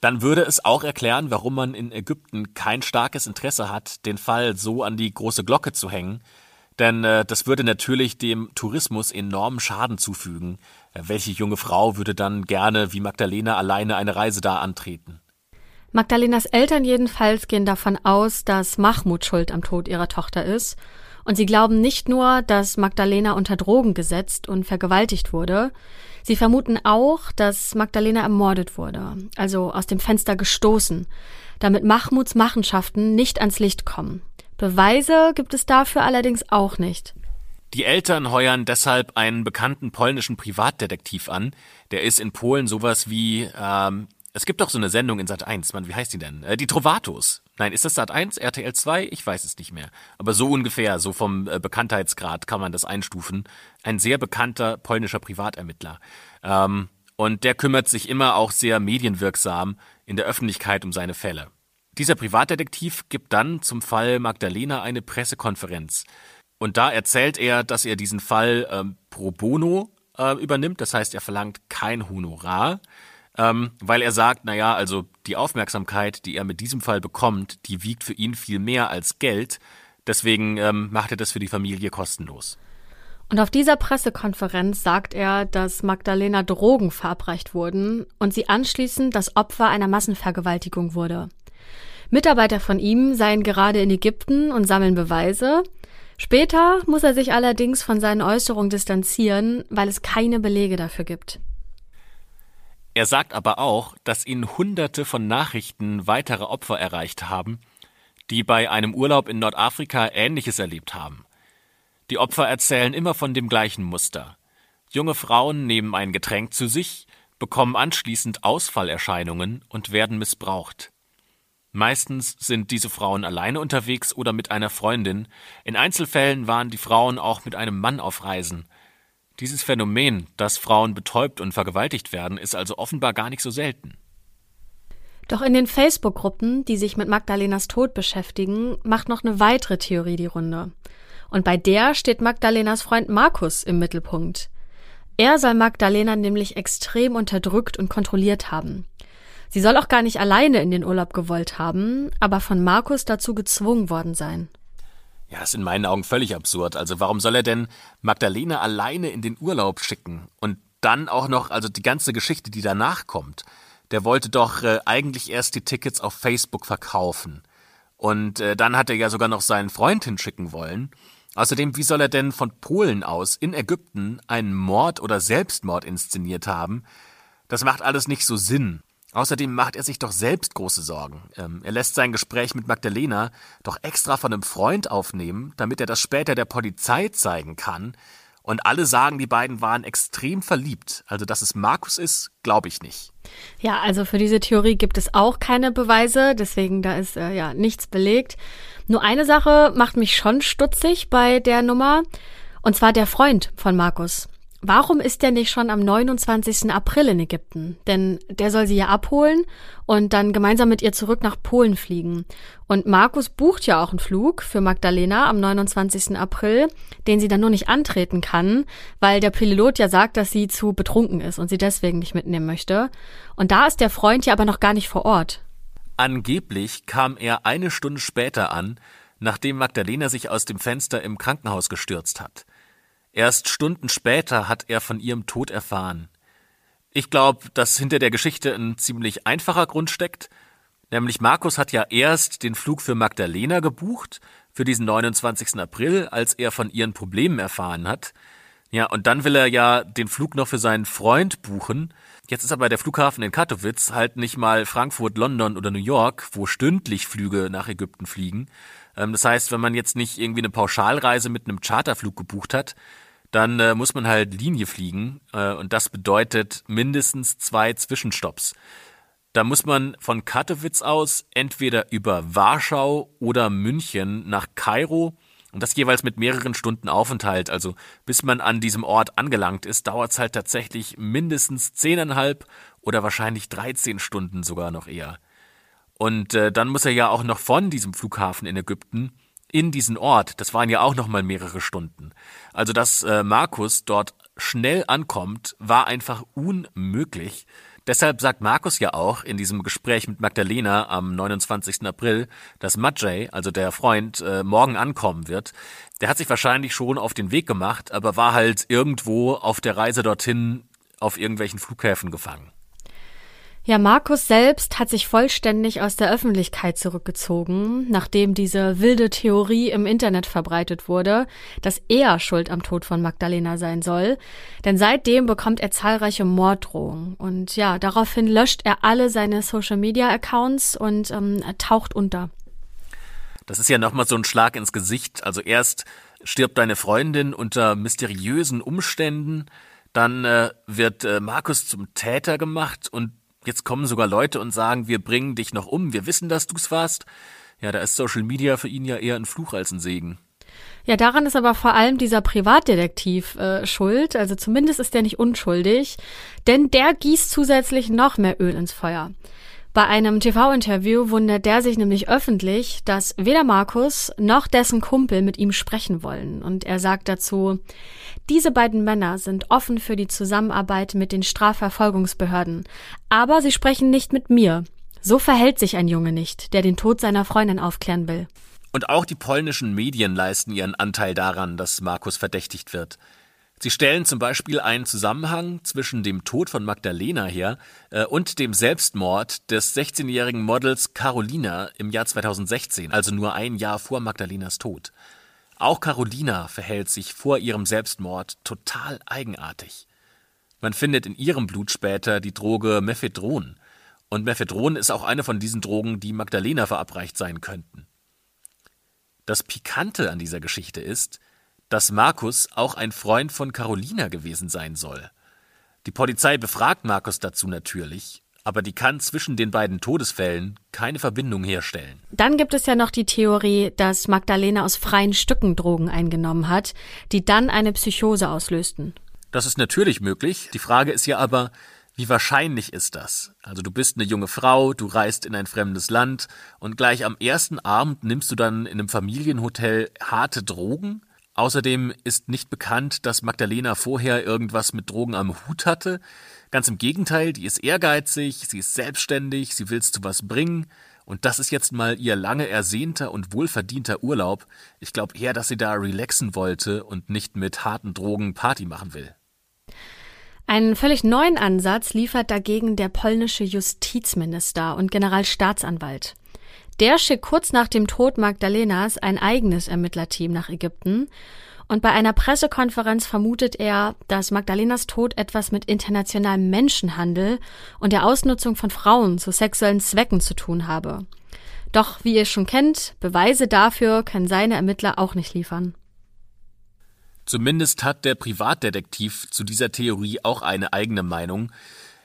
dann würde es auch erklären, warum man in Ägypten kein starkes Interesse hat, den Fall so an die große Glocke zu hängen, denn äh, das würde natürlich dem Tourismus enormen Schaden zufügen. Äh, welche junge Frau würde dann gerne wie Magdalena alleine eine Reise da antreten? Magdalenas Eltern jedenfalls gehen davon aus, dass Mahmoud schuld am Tod ihrer Tochter ist. Und sie glauben nicht nur, dass Magdalena unter Drogen gesetzt und vergewaltigt wurde, sie vermuten auch, dass Magdalena ermordet wurde, also aus dem Fenster gestoßen, damit Mahmuds Machenschaften nicht ans Licht kommen. Beweise gibt es dafür allerdings auch nicht. Die Eltern heuern deshalb einen bekannten polnischen Privatdetektiv an. Der ist in Polen sowas wie ähm, es gibt doch so eine Sendung in Sat 1, Mann, wie heißt die denn? Äh, die Trovatos. Nein, ist das Sat 1, RTL 2? Ich weiß es nicht mehr. Aber so ungefähr, so vom äh, Bekanntheitsgrad kann man das einstufen. Ein sehr bekannter polnischer Privatermittler. Ähm, und der kümmert sich immer auch sehr medienwirksam in der Öffentlichkeit um seine Fälle. Dieser Privatdetektiv gibt dann zum Fall Magdalena eine Pressekonferenz. Und da erzählt er, dass er diesen Fall ähm, pro bono äh, übernimmt. Das heißt, er verlangt kein Honorar ähm, weil er sagt, naja, also die Aufmerksamkeit, die er mit diesem Fall bekommt, die wiegt für ihn viel mehr als Geld. Deswegen ähm, macht er das für die Familie kostenlos. Und auf dieser Pressekonferenz sagt er, dass Magdalena Drogen verabreicht wurden und sie anschließend das Opfer einer Massenvergewaltigung wurde. Mitarbeiter von ihm seien gerade in Ägypten und sammeln Beweise. Später muss er sich allerdings von seinen Äußerungen distanzieren, weil es keine Belege dafür gibt. Er sagt aber auch, dass ihn Hunderte von Nachrichten weiterer Opfer erreicht haben, die bei einem Urlaub in Nordafrika Ähnliches erlebt haben. Die Opfer erzählen immer von dem gleichen Muster. Junge Frauen nehmen ein Getränk zu sich, bekommen anschließend Ausfallerscheinungen und werden missbraucht. Meistens sind diese Frauen alleine unterwegs oder mit einer Freundin, in Einzelfällen waren die Frauen auch mit einem Mann auf Reisen, dieses Phänomen, dass Frauen betäubt und vergewaltigt werden, ist also offenbar gar nicht so selten. Doch in den Facebook-Gruppen, die sich mit Magdalenas Tod beschäftigen, macht noch eine weitere Theorie die Runde. Und bei der steht Magdalenas Freund Markus im Mittelpunkt. Er soll Magdalena nämlich extrem unterdrückt und kontrolliert haben. Sie soll auch gar nicht alleine in den Urlaub gewollt haben, aber von Markus dazu gezwungen worden sein. Ja, ist in meinen Augen völlig absurd. Also warum soll er denn Magdalena alleine in den Urlaub schicken? Und dann auch noch, also die ganze Geschichte, die danach kommt. Der wollte doch äh, eigentlich erst die Tickets auf Facebook verkaufen. Und äh, dann hat er ja sogar noch seinen Freund hinschicken wollen. Außerdem, wie soll er denn von Polen aus in Ägypten einen Mord oder Selbstmord inszeniert haben? Das macht alles nicht so Sinn. Außerdem macht er sich doch selbst große Sorgen. Ähm, er lässt sein Gespräch mit Magdalena doch extra von einem Freund aufnehmen, damit er das später der Polizei zeigen kann. Und alle sagen, die beiden waren extrem verliebt. Also, dass es Markus ist, glaube ich nicht. Ja, also für diese Theorie gibt es auch keine Beweise, deswegen da ist äh, ja nichts belegt. Nur eine Sache macht mich schon stutzig bei der Nummer, und zwar der Freund von Markus. Warum ist der nicht schon am 29. April in Ägypten? Denn der soll sie ja abholen und dann gemeinsam mit ihr zurück nach Polen fliegen. Und Markus bucht ja auch einen Flug für Magdalena am 29. April, den sie dann nur nicht antreten kann, weil der Pilot ja sagt, dass sie zu betrunken ist und sie deswegen nicht mitnehmen möchte. Und da ist der Freund ja aber noch gar nicht vor Ort. Angeblich kam er eine Stunde später an, nachdem Magdalena sich aus dem Fenster im Krankenhaus gestürzt hat. Erst Stunden später hat er von ihrem Tod erfahren. Ich glaube, dass hinter der Geschichte ein ziemlich einfacher Grund steckt. Nämlich Markus hat ja erst den Flug für Magdalena gebucht, für diesen 29. April, als er von ihren Problemen erfahren hat. Ja, und dann will er ja den Flug noch für seinen Freund buchen. Jetzt ist aber der Flughafen in Katowice halt nicht mal Frankfurt, London oder New York, wo stündlich Flüge nach Ägypten fliegen. Ähm, das heißt, wenn man jetzt nicht irgendwie eine Pauschalreise mit einem Charterflug gebucht hat, dann äh, muss man halt Linie fliegen. Äh, und das bedeutet mindestens zwei Zwischenstopps. Da muss man von Katowice aus entweder über Warschau oder München nach Kairo und das jeweils mit mehreren Stunden Aufenthalt. Also bis man an diesem Ort angelangt ist, dauert es halt tatsächlich mindestens zehneinhalb oder wahrscheinlich 13 Stunden sogar noch eher. Und äh, dann muss er ja auch noch von diesem Flughafen in Ägypten in diesen Ort. Das waren ja auch noch mal mehrere Stunden. Also dass äh, Markus dort schnell ankommt, war einfach unmöglich. Deshalb sagt Markus ja auch in diesem Gespräch mit Magdalena am 29. April, dass Majay, also der Freund, äh, morgen ankommen wird. Der hat sich wahrscheinlich schon auf den Weg gemacht, aber war halt irgendwo auf der Reise dorthin auf irgendwelchen Flughäfen gefangen. Ja, Markus selbst hat sich vollständig aus der Öffentlichkeit zurückgezogen, nachdem diese wilde Theorie im Internet verbreitet wurde, dass er schuld am Tod von Magdalena sein soll. Denn seitdem bekommt er zahlreiche Morddrohungen. Und ja, daraufhin löscht er alle seine Social-Media-Accounts und ähm, taucht unter. Das ist ja nochmal so ein Schlag ins Gesicht. Also erst stirbt deine Freundin unter mysteriösen Umständen, dann äh, wird äh, Markus zum Täter gemacht und Jetzt kommen sogar Leute und sagen, wir bringen dich noch um, wir wissen, dass du's warst. Ja, da ist Social Media für ihn ja eher ein Fluch als ein Segen. Ja, daran ist aber vor allem dieser Privatdetektiv äh, schuld. Also zumindest ist der nicht unschuldig, denn der gießt zusätzlich noch mehr Öl ins Feuer. Bei einem TV-Interview wundert der sich nämlich öffentlich, dass weder Markus noch dessen Kumpel mit ihm sprechen wollen. Und er sagt dazu, diese beiden Männer sind offen für die Zusammenarbeit mit den Strafverfolgungsbehörden, aber sie sprechen nicht mit mir. So verhält sich ein Junge nicht, der den Tod seiner Freundin aufklären will. Und auch die polnischen Medien leisten ihren Anteil daran, dass Markus verdächtigt wird. Sie stellen zum Beispiel einen Zusammenhang zwischen dem Tod von Magdalena her äh, und dem Selbstmord des 16-jährigen Models Carolina im Jahr 2016, also nur ein Jahr vor Magdalenas Tod. Auch Carolina verhält sich vor ihrem Selbstmord total eigenartig. Man findet in ihrem Blut später die Droge Mephedron. Und Mephedron ist auch eine von diesen Drogen, die Magdalena verabreicht sein könnten. Das Pikante an dieser Geschichte ist, dass Markus auch ein Freund von Carolina gewesen sein soll. Die Polizei befragt Markus dazu natürlich, aber die kann zwischen den beiden Todesfällen keine Verbindung herstellen. Dann gibt es ja noch die Theorie, dass Magdalena aus freien Stücken Drogen eingenommen hat, die dann eine Psychose auslösten. Das ist natürlich möglich. Die Frage ist ja aber, wie wahrscheinlich ist das? Also du bist eine junge Frau, du reist in ein fremdes Land und gleich am ersten Abend nimmst du dann in einem Familienhotel harte Drogen? Außerdem ist nicht bekannt, dass Magdalena vorher irgendwas mit Drogen am Hut hatte. Ganz im Gegenteil, die ist ehrgeizig, sie ist selbstständig, sie will es zu was bringen. Und das ist jetzt mal ihr lange ersehnter und wohlverdienter Urlaub. Ich glaube eher, dass sie da relaxen wollte und nicht mit harten Drogen Party machen will. Einen völlig neuen Ansatz liefert dagegen der polnische Justizminister und Generalstaatsanwalt. Der schickt kurz nach dem Tod Magdalenas ein eigenes Ermittlerteam nach Ägypten und bei einer Pressekonferenz vermutet er, dass Magdalenas Tod etwas mit internationalem Menschenhandel und der Ausnutzung von Frauen zu sexuellen Zwecken zu tun habe. Doch wie ihr schon kennt, Beweise dafür können seine Ermittler auch nicht liefern. Zumindest hat der Privatdetektiv zu dieser Theorie auch eine eigene Meinung.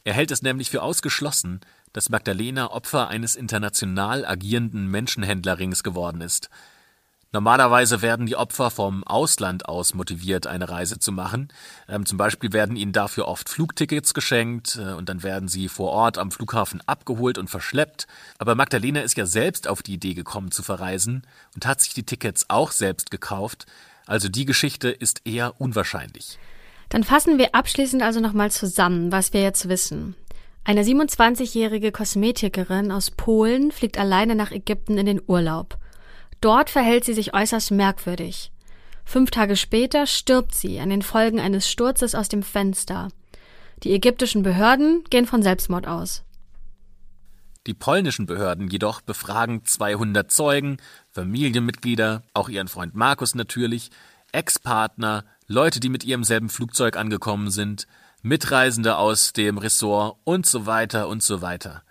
Er hält es nämlich für ausgeschlossen, dass Magdalena Opfer eines international agierenden Menschenhändlerrings geworden ist. Normalerweise werden die Opfer vom Ausland aus motiviert, eine Reise zu machen. Ähm, zum Beispiel werden ihnen dafür oft Flugtickets geschenkt äh, und dann werden sie vor Ort am Flughafen abgeholt und verschleppt. Aber Magdalena ist ja selbst auf die Idee gekommen zu verreisen und hat sich die Tickets auch selbst gekauft. Also die Geschichte ist eher unwahrscheinlich. Dann fassen wir abschließend also nochmal zusammen, was wir jetzt wissen. Eine 27-jährige Kosmetikerin aus Polen fliegt alleine nach Ägypten in den Urlaub. Dort verhält sie sich äußerst merkwürdig. Fünf Tage später stirbt sie an den Folgen eines Sturzes aus dem Fenster. Die ägyptischen Behörden gehen von Selbstmord aus. Die polnischen Behörden jedoch befragen 200 Zeugen, Familienmitglieder, auch ihren Freund Markus natürlich, Ex-Partner, Leute, die mit ihrem selben Flugzeug angekommen sind, Mitreisende aus dem Ressort und so weiter und so weiter.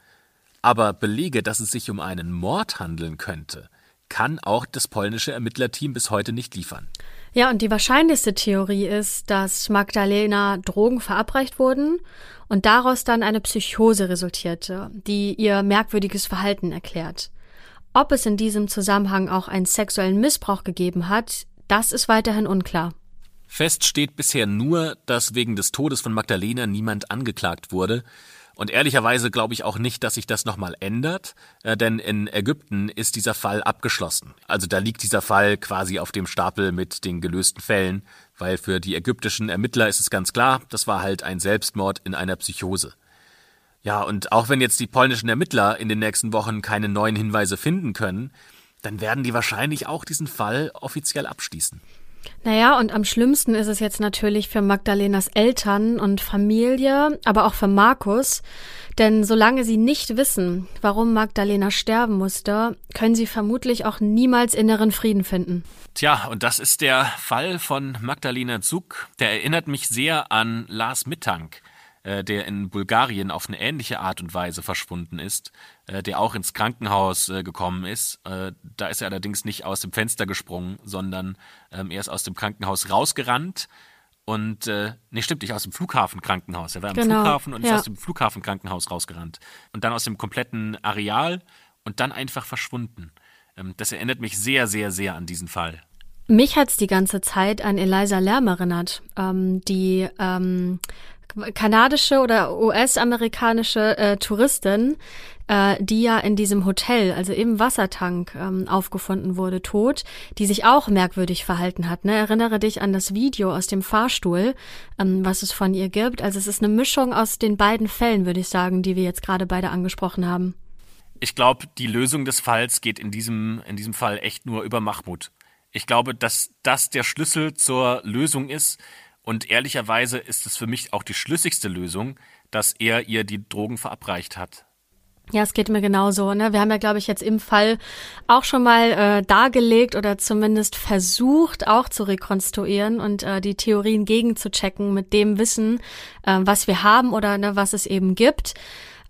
Aber Belege, dass es sich um einen Mord handeln könnte, kann auch das polnische Ermittlerteam bis heute nicht liefern. Ja, und die wahrscheinlichste Theorie ist, dass Magdalena Drogen verabreicht wurden und daraus dann eine Psychose resultierte, die ihr merkwürdiges Verhalten erklärt. Ob es in diesem Zusammenhang auch einen sexuellen Missbrauch gegeben hat, das ist weiterhin unklar. Fest steht bisher nur, dass wegen des Todes von Magdalena niemand angeklagt wurde. Und ehrlicherweise glaube ich auch nicht, dass sich das nochmal ändert, äh, denn in Ägypten ist dieser Fall abgeschlossen. Also da liegt dieser Fall quasi auf dem Stapel mit den gelösten Fällen, weil für die ägyptischen Ermittler ist es ganz klar, das war halt ein Selbstmord in einer Psychose. Ja, und auch wenn jetzt die polnischen Ermittler in den nächsten Wochen keine neuen Hinweise finden können, dann werden die wahrscheinlich auch diesen Fall offiziell abschließen. Naja, und am schlimmsten ist es jetzt natürlich für Magdalenas Eltern und Familie, aber auch für Markus. Denn solange sie nicht wissen, warum Magdalena sterben musste, können sie vermutlich auch niemals inneren Frieden finden. Tja, und das ist der Fall von Magdalena Zug. Der erinnert mich sehr an Lars Mittank. Äh, der in Bulgarien auf eine ähnliche Art und Weise verschwunden ist, äh, der auch ins Krankenhaus äh, gekommen ist. da ist er allerdings nicht aus dem Fenster gesprungen, sondern ähm, er ist aus dem Krankenhaus rausgerannt. Und äh, nee, stimmt nicht, aus dem Flughafenkrankenhaus. Er war im genau, Flughafen und ja. ist aus dem Flughafenkrankenhaus rausgerannt. Und dann aus dem kompletten Areal und dann einfach verschwunden. Ähm, das erinnert mich sehr, sehr, sehr an diesen Fall. Mich hat's die ganze Zeit an Eliza Lärm erinnert, ähm, die ähm, kanadische oder US-amerikanische äh, Touristin, äh, die ja in diesem Hotel, also im Wassertank, ähm, aufgefunden wurde, tot, die sich auch merkwürdig verhalten hat. Ne? Erinnere dich an das Video aus dem Fahrstuhl, ähm, was es von ihr gibt. Also es ist eine Mischung aus den beiden Fällen, würde ich sagen, die wir jetzt gerade beide angesprochen haben. Ich glaube, die Lösung des Falls geht in diesem, in diesem Fall echt nur über Mahmoud. Ich glaube, dass das der Schlüssel zur Lösung ist, und ehrlicherweise ist es für mich auch die schlüssigste Lösung, dass er ihr die Drogen verabreicht hat. Ja, es geht mir genauso. Ne? Wir haben ja, glaube ich, jetzt im Fall auch schon mal äh, dargelegt oder zumindest versucht, auch zu rekonstruieren und äh, die Theorien gegenzuchecken mit dem Wissen, äh, was wir haben oder ne, was es eben gibt.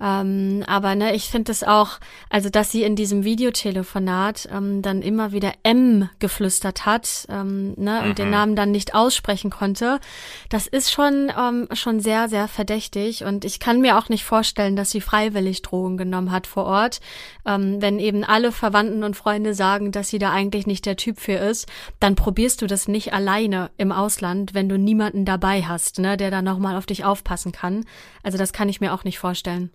Ähm, aber ne, ich finde es auch, also dass sie in diesem Videotelefonat ähm, dann immer wieder M geflüstert hat ähm, ne, mhm. und den mhm. Namen dann nicht aussprechen konnte, das ist schon, ähm, schon sehr, sehr verdächtig. Und ich kann mir auch nicht vorstellen, dass sie freiwillig Drogen genommen hat vor Ort. Ähm, wenn eben alle Verwandten und Freunde sagen, dass sie da eigentlich nicht der Typ für ist, dann probierst du das nicht alleine im Ausland, wenn du niemanden dabei hast, ne, der da nochmal auf dich aufpassen kann. Also das kann ich mir auch nicht vorstellen.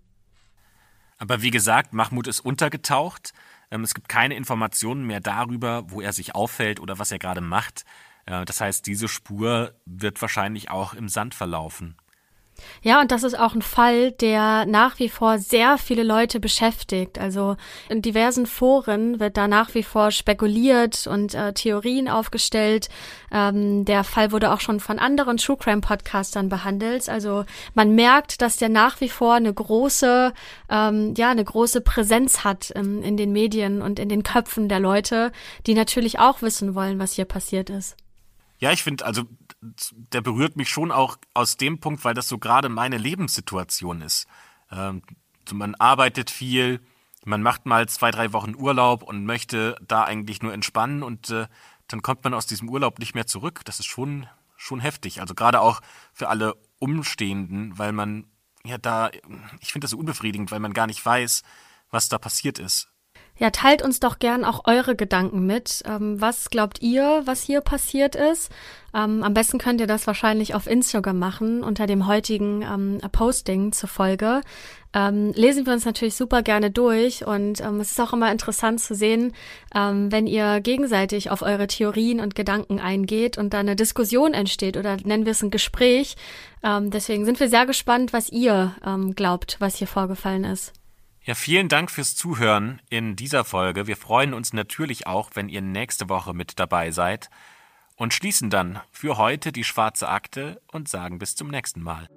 Aber wie gesagt, Mahmoud ist untergetaucht. Ähm, es gibt keine Informationen mehr darüber, wo er sich auffällt oder was er gerade macht. Äh, das heißt, diese Spur wird wahrscheinlich auch im Sand verlaufen. Ja, und das ist auch ein Fall, der nach wie vor sehr viele Leute beschäftigt. Also in diversen Foren wird da nach wie vor spekuliert und äh, Theorien aufgestellt. Ähm, der Fall wurde auch schon von anderen True Crime Podcastern behandelt. Also man merkt, dass der nach wie vor eine große, ähm, ja, eine große Präsenz hat ähm, in den Medien und in den Köpfen der Leute, die natürlich auch wissen wollen, was hier passiert ist. Ja, ich finde, also der berührt mich schon auch aus dem Punkt, weil das so gerade meine Lebenssituation ist. Ähm, man arbeitet viel, man macht mal zwei, drei Wochen Urlaub und möchte da eigentlich nur entspannen und äh, dann kommt man aus diesem Urlaub nicht mehr zurück. Das ist schon, schon heftig. Also gerade auch für alle Umstehenden, weil man ja da, ich finde das so unbefriedigend, weil man gar nicht weiß, was da passiert ist. Ja, teilt uns doch gern auch eure Gedanken mit. Ähm, was glaubt ihr, was hier passiert ist? Ähm, am besten könnt ihr das wahrscheinlich auf Instagram machen, unter dem heutigen ähm, Posting zur Folge. Ähm, lesen wir uns natürlich super gerne durch und ähm, es ist auch immer interessant zu sehen, ähm, wenn ihr gegenseitig auf eure Theorien und Gedanken eingeht und da eine Diskussion entsteht oder nennen wir es ein Gespräch. deswegen sind wir sehr gespannt, was ihr glaubt, was hier vorgefallen ist. Ja, vielen Dank fürs Zuhören in dieser Folge. Wir freuen uns natürlich auch, wenn ihr nächste Woche mit dabei seid und schließen dann für heute die schwarze Akte und sagen bis zum nächsten Mal.